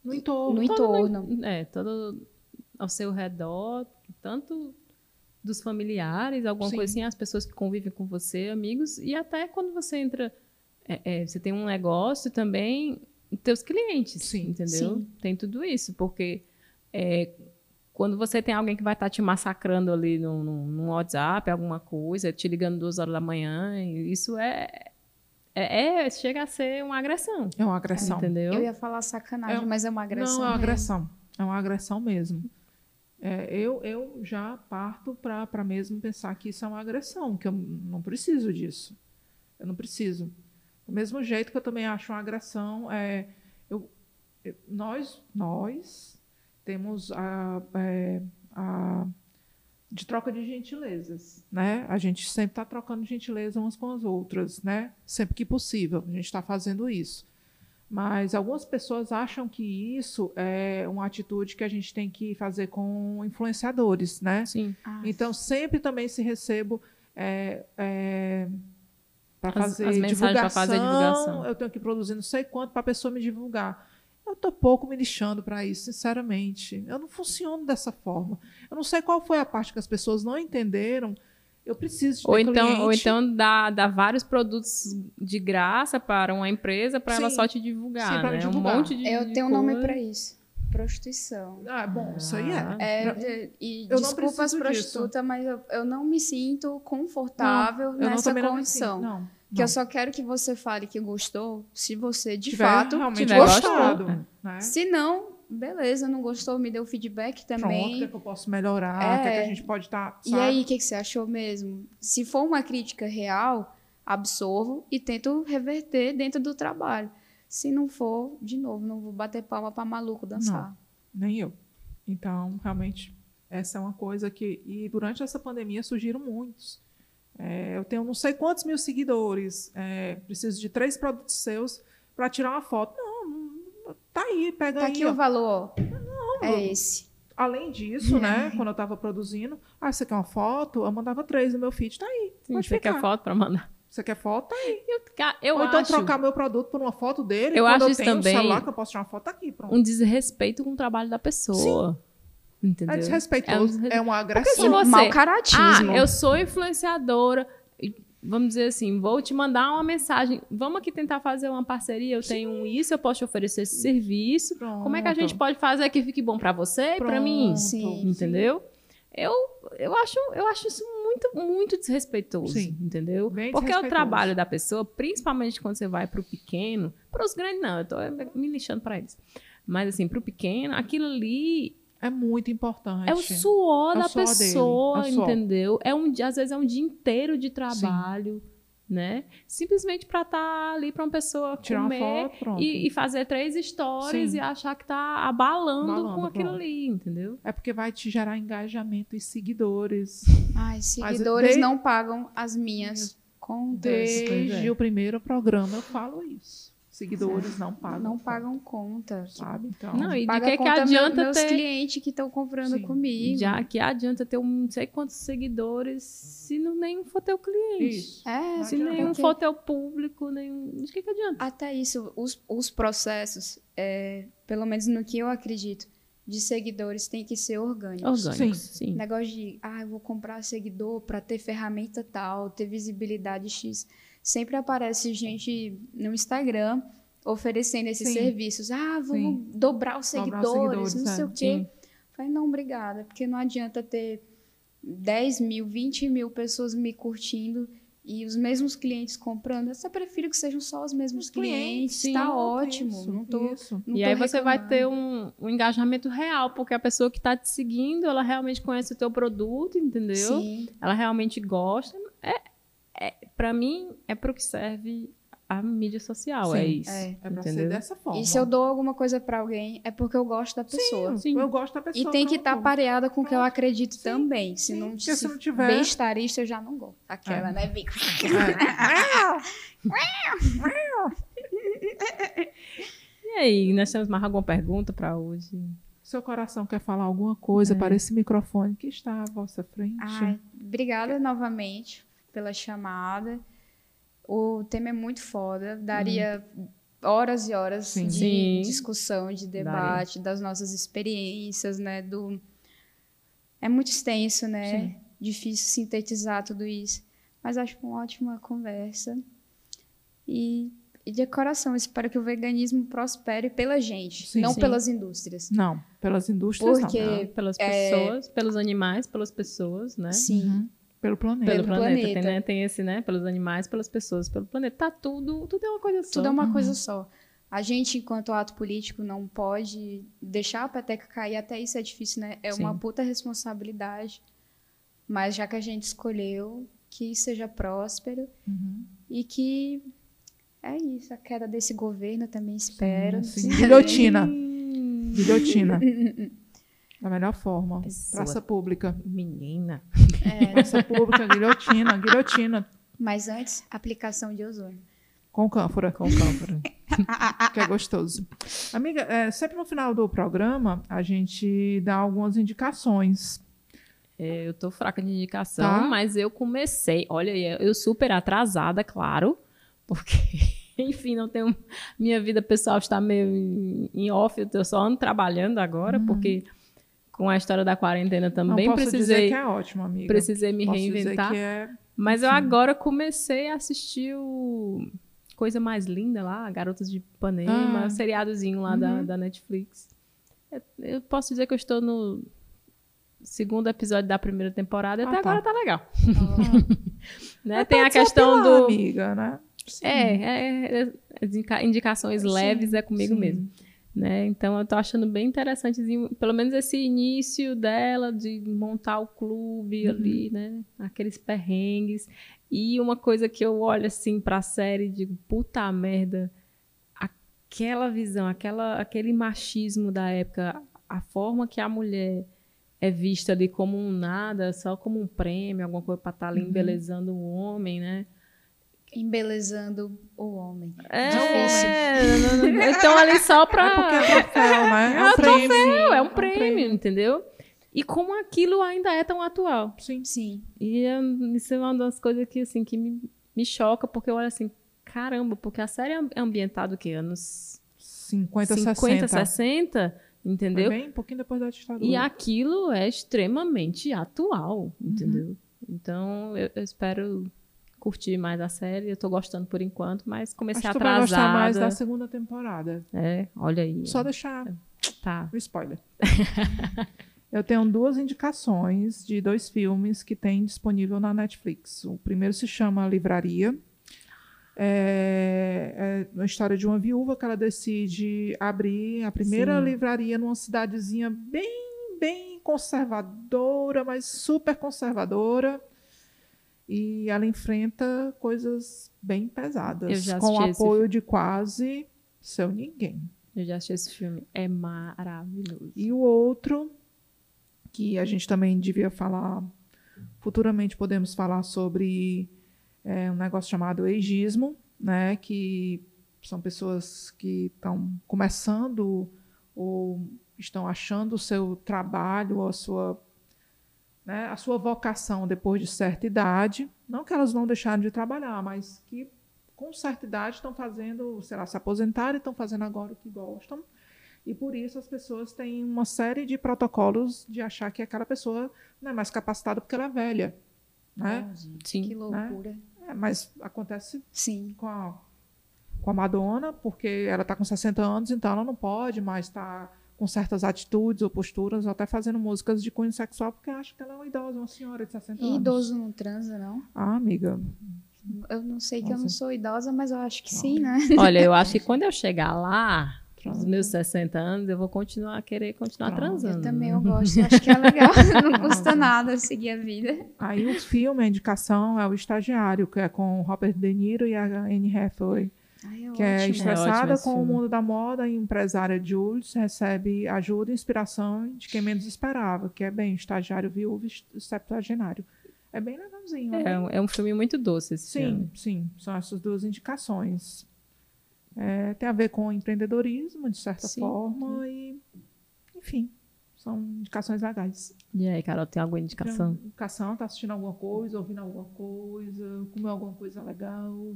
No entorno. no entorno. É, todo ao seu redor, tanto dos familiares, alguma Sim. coisa assim, as pessoas que convivem com você, amigos, e até quando você entra, é, é, você tem um negócio também, teus clientes, Sim. entendeu? Sim. Tem tudo isso, porque é, quando você tem alguém que vai estar te massacrando ali no, no, no WhatsApp, alguma coisa, te ligando duas horas da manhã, isso é, é, é- chega a ser uma agressão, É uma agressão. entendeu? Eu ia falar sacanagem, É mas é uma agressão. Não, é uma mesmo. agressão. É uma agressão mesmo. É, eu, eu já parto para mesmo pensar que isso é uma agressão, que eu não preciso disso. Eu não preciso. Do mesmo jeito que eu também acho uma agressão, é, eu, eu- nós, nós temos a, é, a- de troca de gentilezas, né? A gente sempre está trocando gentileza umas com as outras, né? Sempre que possível, a gente está fazendo isso. Mas algumas pessoas acham que isso é uma atitude que a gente tem que fazer com influenciadores, né? Sim. Ah, Então, sempre também se recebo é, para As- fazer, fazer divulgação. Eu tenho que produzir não sei quanto para a pessoa me divulgar. Eu estou pouco me lixando para isso, sinceramente. Eu não funciono dessa forma. Eu não sei qual foi a parte que as pessoas não entenderam. Eu preciso de ter Ou então, ou cliente. então dá, dá vários produtos de graça para uma empresa para ela só te divulgar, Sim, pra né? divulgar. Um monte de Eu de tenho um nome pra isso. Prostituição. Ah, bom, isso aí Ah. é. É, Não- de- e eu não desculpa as prostitutas, mas eu, eu não me sinto confortável não, nessa também não me condição. sinto, não. Que eu não. só quero que você fale que gostou, se você de Tiver fato realmente tiver gostado. né? Se não, beleza, não gostou, me deu feedback Pronto, o também. que, é que eu posso melhorar? O que, é que a É. gente pode estar. E aí, o que, que você achou mesmo? Se for uma crítica real, absorvo e tento reverter dentro do trabalho. Se não for, de novo, não vou bater palma pra maluco dançar. Nem eu. Então, realmente, essa é uma coisa que. E durante essa pandemia surgiram muitos. É, eu tenho não sei quantos mil seguidores. é, preciso de três produtos seus para tirar uma foto. Não, não, tá aí, pega Tá aí. aqui ó. o valor. é esse. Além disso, né, quando eu estava produzindo, ah, você quer uma foto? Eu mandava três no meu feed. Tá aí. Sim, pode você ficar. quer foto para mandar? Você quer foto? Tá aí. Eu, eu Ou então acho trocar meu produto por uma foto dele. Eu quando acho eu isso tenho também um celular que eu posso tirar uma foto tá aqui, pronto. um desrespeito com o trabalho da pessoa. Entendeu? É É um desrespeitoso, é uma se agressão. você- Mau caratismo. Ah, eu sou influenciadora. e, Vamos dizer assim, vou te mandar uma mensagem. Vamos aqui tentar fazer uma parceria. Eu tenho isso, eu posso te oferecer esse serviço. Como é que a gente Pronto. pode fazer que fique bom para você e para mim? Pronto. Sim. Entendeu? Eu, eu, acho, eu acho isso muito, muito desrespeitoso, Sim. entendeu? Bem Porque é o desrespeitoso. trabalho da pessoa, principalmente quando você vai para o pequeno, para os grandes não, eu tô me lixando para eles. Mas assim, para o pequeno, aquilo ali É muito importante. é o suor É o da dele, pessoa, é o suor. entendeu? É um, dia- às vezes é um dia inteiro de trabalho, né? Simplesmente para estar ali para uma pessoa Tirar comer uma foto, e, e fazer três stories Sim. e achar que tá abalando, Abalando, com aquilo pronto. ali, entendeu? É porque vai te gerar engajamento e seguidores. Ai, seguidores de- não pagam as minhas contas. Desde é. o primeiro programa eu falo isso. Seguidores não pagam. Não pagam conta. Sabe? Então, Não, e de que, que adianta meu- meus ter. clientes que estão comprando Sim. comigo. Já que adianta ter um não sei quantos seguidores se não nenhum for teu cliente. isso. É, Não Se adianta. nenhum Porque- for teu público, nenhum. De que, que adianta? Até isso, os, os processos, é, pelo menos no que eu acredito, de seguidores tem que ser orgânicos. Orgânico, Sim. sim. Negócio de, ah, eu vou comprar seguidor para ter ferramenta tal, ter visibilidade X. Sempre aparece gente no Instagram oferecendo esses Sim. serviços. Ah, vamos Sim. dobrar os Dobrar seguidores, os seguidores, não sei é. o quê. Falei, não, obrigada, porque não adianta ter 10 mil, 20 mil pessoas me curtindo e os mesmos clientes comprando. Eu só prefiro que sejam só os mesmos Os clientes, clientes. tá ótimo. isso, não tô, isso. não e tô aí você vai ter um, um engajamento real, porque a pessoa que está te seguindo, ela realmente conhece o teu produto, entendeu? Sim. Ela realmente gosta. É, é, para mim, é para o que serve a mídia social, é Sim, isso. é. É pra ser entendeu? dessa forma. E se eu dou alguma coisa pra alguém, é porque eu gosto da pessoa. Sim. Eu gosto da pessoa. E tem que estar pronto. pareado com o que eu acredito Sim, também. Se sim. não, Porque se se não tiver- bestarista, eu já não gosto. Aquela, É. né, Vico? E aí, nós temos mais alguma pergunta para hoje? Seu coração quer falar alguma coisa É. para esse microfone que está à vossa frente? Ai, obrigada novamente pela chamada. O tema é muito foda. Daria horas e horas Sim. de Sim. discussão, de debate, das nossas experiências, né? Do... É muito extenso, né? difícil sintetizar tudo isso. Mas acho uma ótima conversa. E, e de coração, espero que o veganismo prospere pela gente, Sim, não sim. pelas indústrias. Não, pelas indústrias Porque- não. Não, pelas pessoas, pelos animais, pelas pessoas, né? Sim. Uhum. Pelo planeta. Pelo planeta. planeta. Tem, né? Tem esse, né? Pelos animais, pelas pessoas, pelo planeta. Tá tudo, tudo é uma coisa só. Tudo é uma Uhum. coisa só. A gente, enquanto ato político, não pode deixar a peteca cair. Até isso é difícil, né? É uma Sim. puta responsabilidade. Mas já que a gente escolheu, que seja próspero Uhum. e que é isso. A queda desse governo também espero. sim. Guilhotina. Hum, Guilhotina. da melhor forma. Pessoa. Praça pública. Menina. É, pública, guilhotina, guilhotina. mas antes, aplicação de ozônio. Com cânfora, Com cânfora. que é gostoso. Amiga, é, sempre no final do programa, a gente dá algumas indicações. É, eu tô fraca de indicação, Tá. mas eu comecei. Olha, eu super atrasada, claro, porque, enfim, não tenho. Minha vida pessoal está meio em, off, eu tô só ando trabalhando agora, porque com a história da quarentena também Não posso dizer precisei, que é ótimo, amiga. precisei me Posso dizer reinventar. que é... Mas eu Sim. agora comecei a assistir o Coisa Mais Linda lá, Garotas de Ipanema, Ah. o seriadozinho lá da, Uhum. da Netflix. Eu, eu posso dizer que eu estou no segundo episódio da primeira temporada e Ah, até tá. agora tá legal. né? Mas Tem a questão pilar, do... amiga, né? É, é, é, as indica- indicações Sim, leves é comigo sim. mesmo. Né? Então eu tô achando bem interessantezinho, pelo menos esse início dela de montar o clube Uhum. ali, né? Aqueles perrengues. E uma coisa que eu olho assim pra série e digo, puta merda, aquela visão, aquela, aquele machismo da época, a forma que a mulher é vista ali como um nada, só como um prêmio, alguma coisa pra estar ali Uhum. embelezando o homem, né? Embelezando o homem. É, não, não. Então ali só pra. É porque é troféu, né? É É um um prêmio. é um prêmio, entendeu? E como aquilo ainda é tão atual. Sim. Sim. E é- isso é uma das coisas que, assim, que me, me choca, porque eu olho assim, caramba, porque a série é ambientada o quê? Anos 50, 50, 60. 60, entendeu? Foi bem um pouquinho depois da ditadura. E aquilo é extremamente atual, Uhum. entendeu? Então, eu, eu espero curtir mais a série. Eu tô gostando por enquanto, mas comecei Acho que tu vai gostar mais atrasada. da segunda temporada. É, olha aí. Só deixar Tá. o spoiler. Eu tenho duas indicações de dois filmes que tem disponível na Netflix. O primeiro se chama Livraria. É, é uma história de uma viúva que ela decide abrir a primeira Sim. livraria numa cidadezinha bem, bem conservadora, mas super conservadora. E ela enfrenta coisas bem Eu pesadas, com o apoio de quase seu ninguém. Eu já assisti esse filme. É maravilhoso. E o outro, que a gente também devia falar, futuramente podemos falar sobre é, um negócio chamado ageismo, né, que são pessoas que estão começando ou estão achando o seu trabalho, ou a sua, né, a sua vocação depois de certa idade. Não que elas não deixaram de trabalhar, mas que com certa idade estão fazendo, sei lá, se aposentaram e estão fazendo agora o que gostam. E por isso as pessoas têm uma série de protocolos de achar que aquela pessoa não é mais capacitada porque ela é velha. Né? Ah, gente, Sim. Que loucura. É, mas acontece Sim. com a, com a Madonna, porque ela está com 60 anos, então ela não pode mais estar com certas atitudes ou posturas, ou até fazendo músicas de cunho sexual, porque acha que ela é uma idosa, uma senhora de 60 E anos. idoso não transa, não? Ah, amiga. Eu não sei que eu não Nossa. sou idosa, mas eu acho que sim, né? Olha, eu acho que quando eu chegar lá, Transa. nos meus 60 anos, eu vou continuar a querer continuar Transa. transando. Eu também eu gosto, eu acho que é legal. Não custa nada seguir a vida. Aí o filme, a indicação é o Estagiário, que é com o Robert De Niro e a Anne Hathaway. Ai, é que é ótimo. ótimo estressada esse com o mundo da moda, a empresária Jules recebe ajuda e inspiração de quem menos esperava, que é bem estagiário viúvo e septuagenário. É bem legalzinho. É, né? um- é um filme muito doce esse Sim, filme. sim, são essas duas indicações. É, tem a ver com empreendedorismo, de certa Sim, forma, e enfim, são indicações legais. E aí, Carol, tem alguma indicação? Indicação, tá assistindo alguma coisa, ouvindo alguma coisa, comeu alguma coisa legal,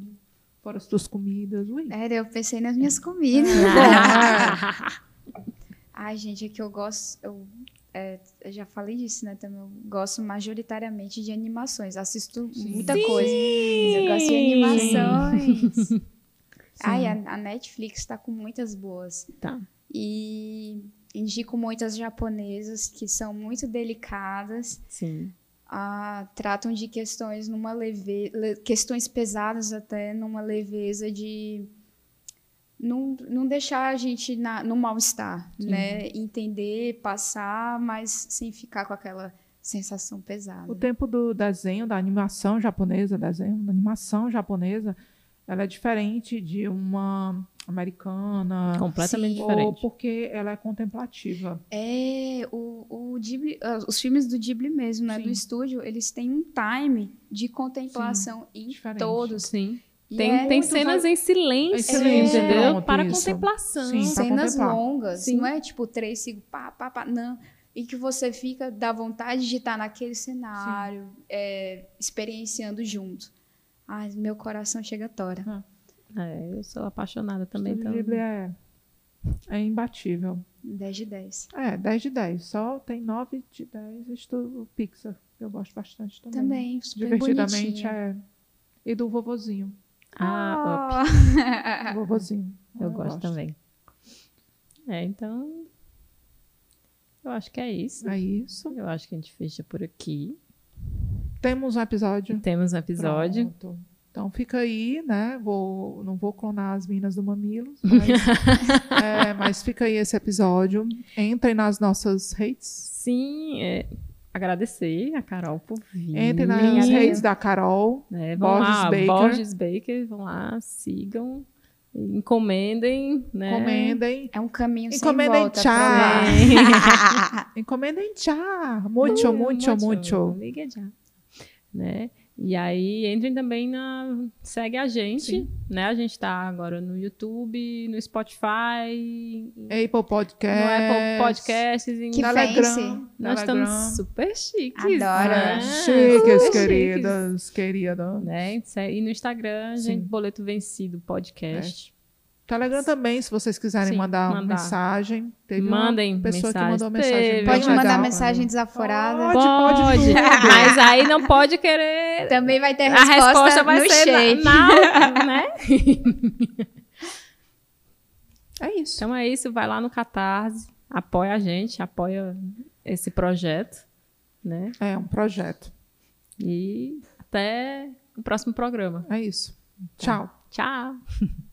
fora as tuas comidas, ui. É, eu pensei nas minhas comidas. Ai, gente, é que eu gosto. Eu é, eu já falei disso, né? Também eu gosto majoritariamente de animações. Assisto Sim. muita Sim! coisa. Mas eu gosto de animações. Ai, a, a Netflix tá com muitas boas. Tá. E indico muitas japonesas que são muito delicadas. Sim. Ah, tratam de questões numa leve, le- questões pesadas até numa leveza de não, não deixar a gente na, no mal-estar, né? Entender, passar, mas sem ficar com aquela sensação pesada. O tempo do desenho, da animação japonesa, desenho, da animação japonesa, ela é diferente de uma americana. Completamente Sim. Ou diferente. porque ela é contemplativa. É, o, o Ghibli, ah, os filmes do Ghibli mesmo, né? Do Sim. estúdio, eles têm um time de contemplação em diferente. todos. Sim. E Tem, é tem cenas va- em silêncio, silêncio, entendeu? pronto, Para isso. contemplação. Sim, cenas contemplar. longas, Sim. não é tipo três segundos, pá, pá, pá, não. E que você fica, dá vontade de estar naquele cenário, é, experienciando junto. Ai, meu coração chega a tora. É, eu sou apaixonada também. o Então... Ghibli é, é imbatível. 10 de 10. É, 10 de 10. Só tem 9 de 10 estu- o Pixar. que Eu gosto bastante também. Também, super Divertidamente bonitinho. é. E do vovozinho. Ah, Oh. O vovozinho. eu gosto também. É, então. Eu acho que é isso. É isso. Eu acho que a gente fecha por aqui. Temos um episódio. Temos um episódio. Pronto. Então fica aí, né? Vou, não vou clonar as minas do Mamilos, mas, é, mas fica aí esse episódio. Entrem nas nossas redes. Sim, é, agradecer a Carol por vir. Entrem nas redes da Carol. Vão Borges lá, Baker. Borges Baker, vão lá, sigam, encomendem, né? Encomendem. É um caminho sem Encomendem volta. tchau. pra Encomendem tchá. Muito, muito, muito. Liga já. Né? E aí, entrem também na. Segue a gente, Sim. né? A gente tá agora no YouTube, no Spotify, Apple no Podcast. Apple Podcasts. em- Que Telegram. fancy. Nós Telegram. estamos super chiques. Adoro. Né? Chiques, Super queridas, queridas. Né? E no Instagram, Sim. gente, Boleto Vencido Podcast. Telegram também, se vocês quiserem Sim, mandar, uma mandar. mensagem. Teve Mandem uma pessoa mensagem. que mandou mensagem. Teve. Pode mandar legal. mensagem desaforada. Pode, pode Pode, mas aí não pode querer. Também vai ter A resposta, resposta vai no ser na, na- né? É isso. Então é isso, vai lá no Catarse, apoia a gente, apoia esse projeto, né? É um projeto. E até o próximo programa. É isso. Tchau. Tchau.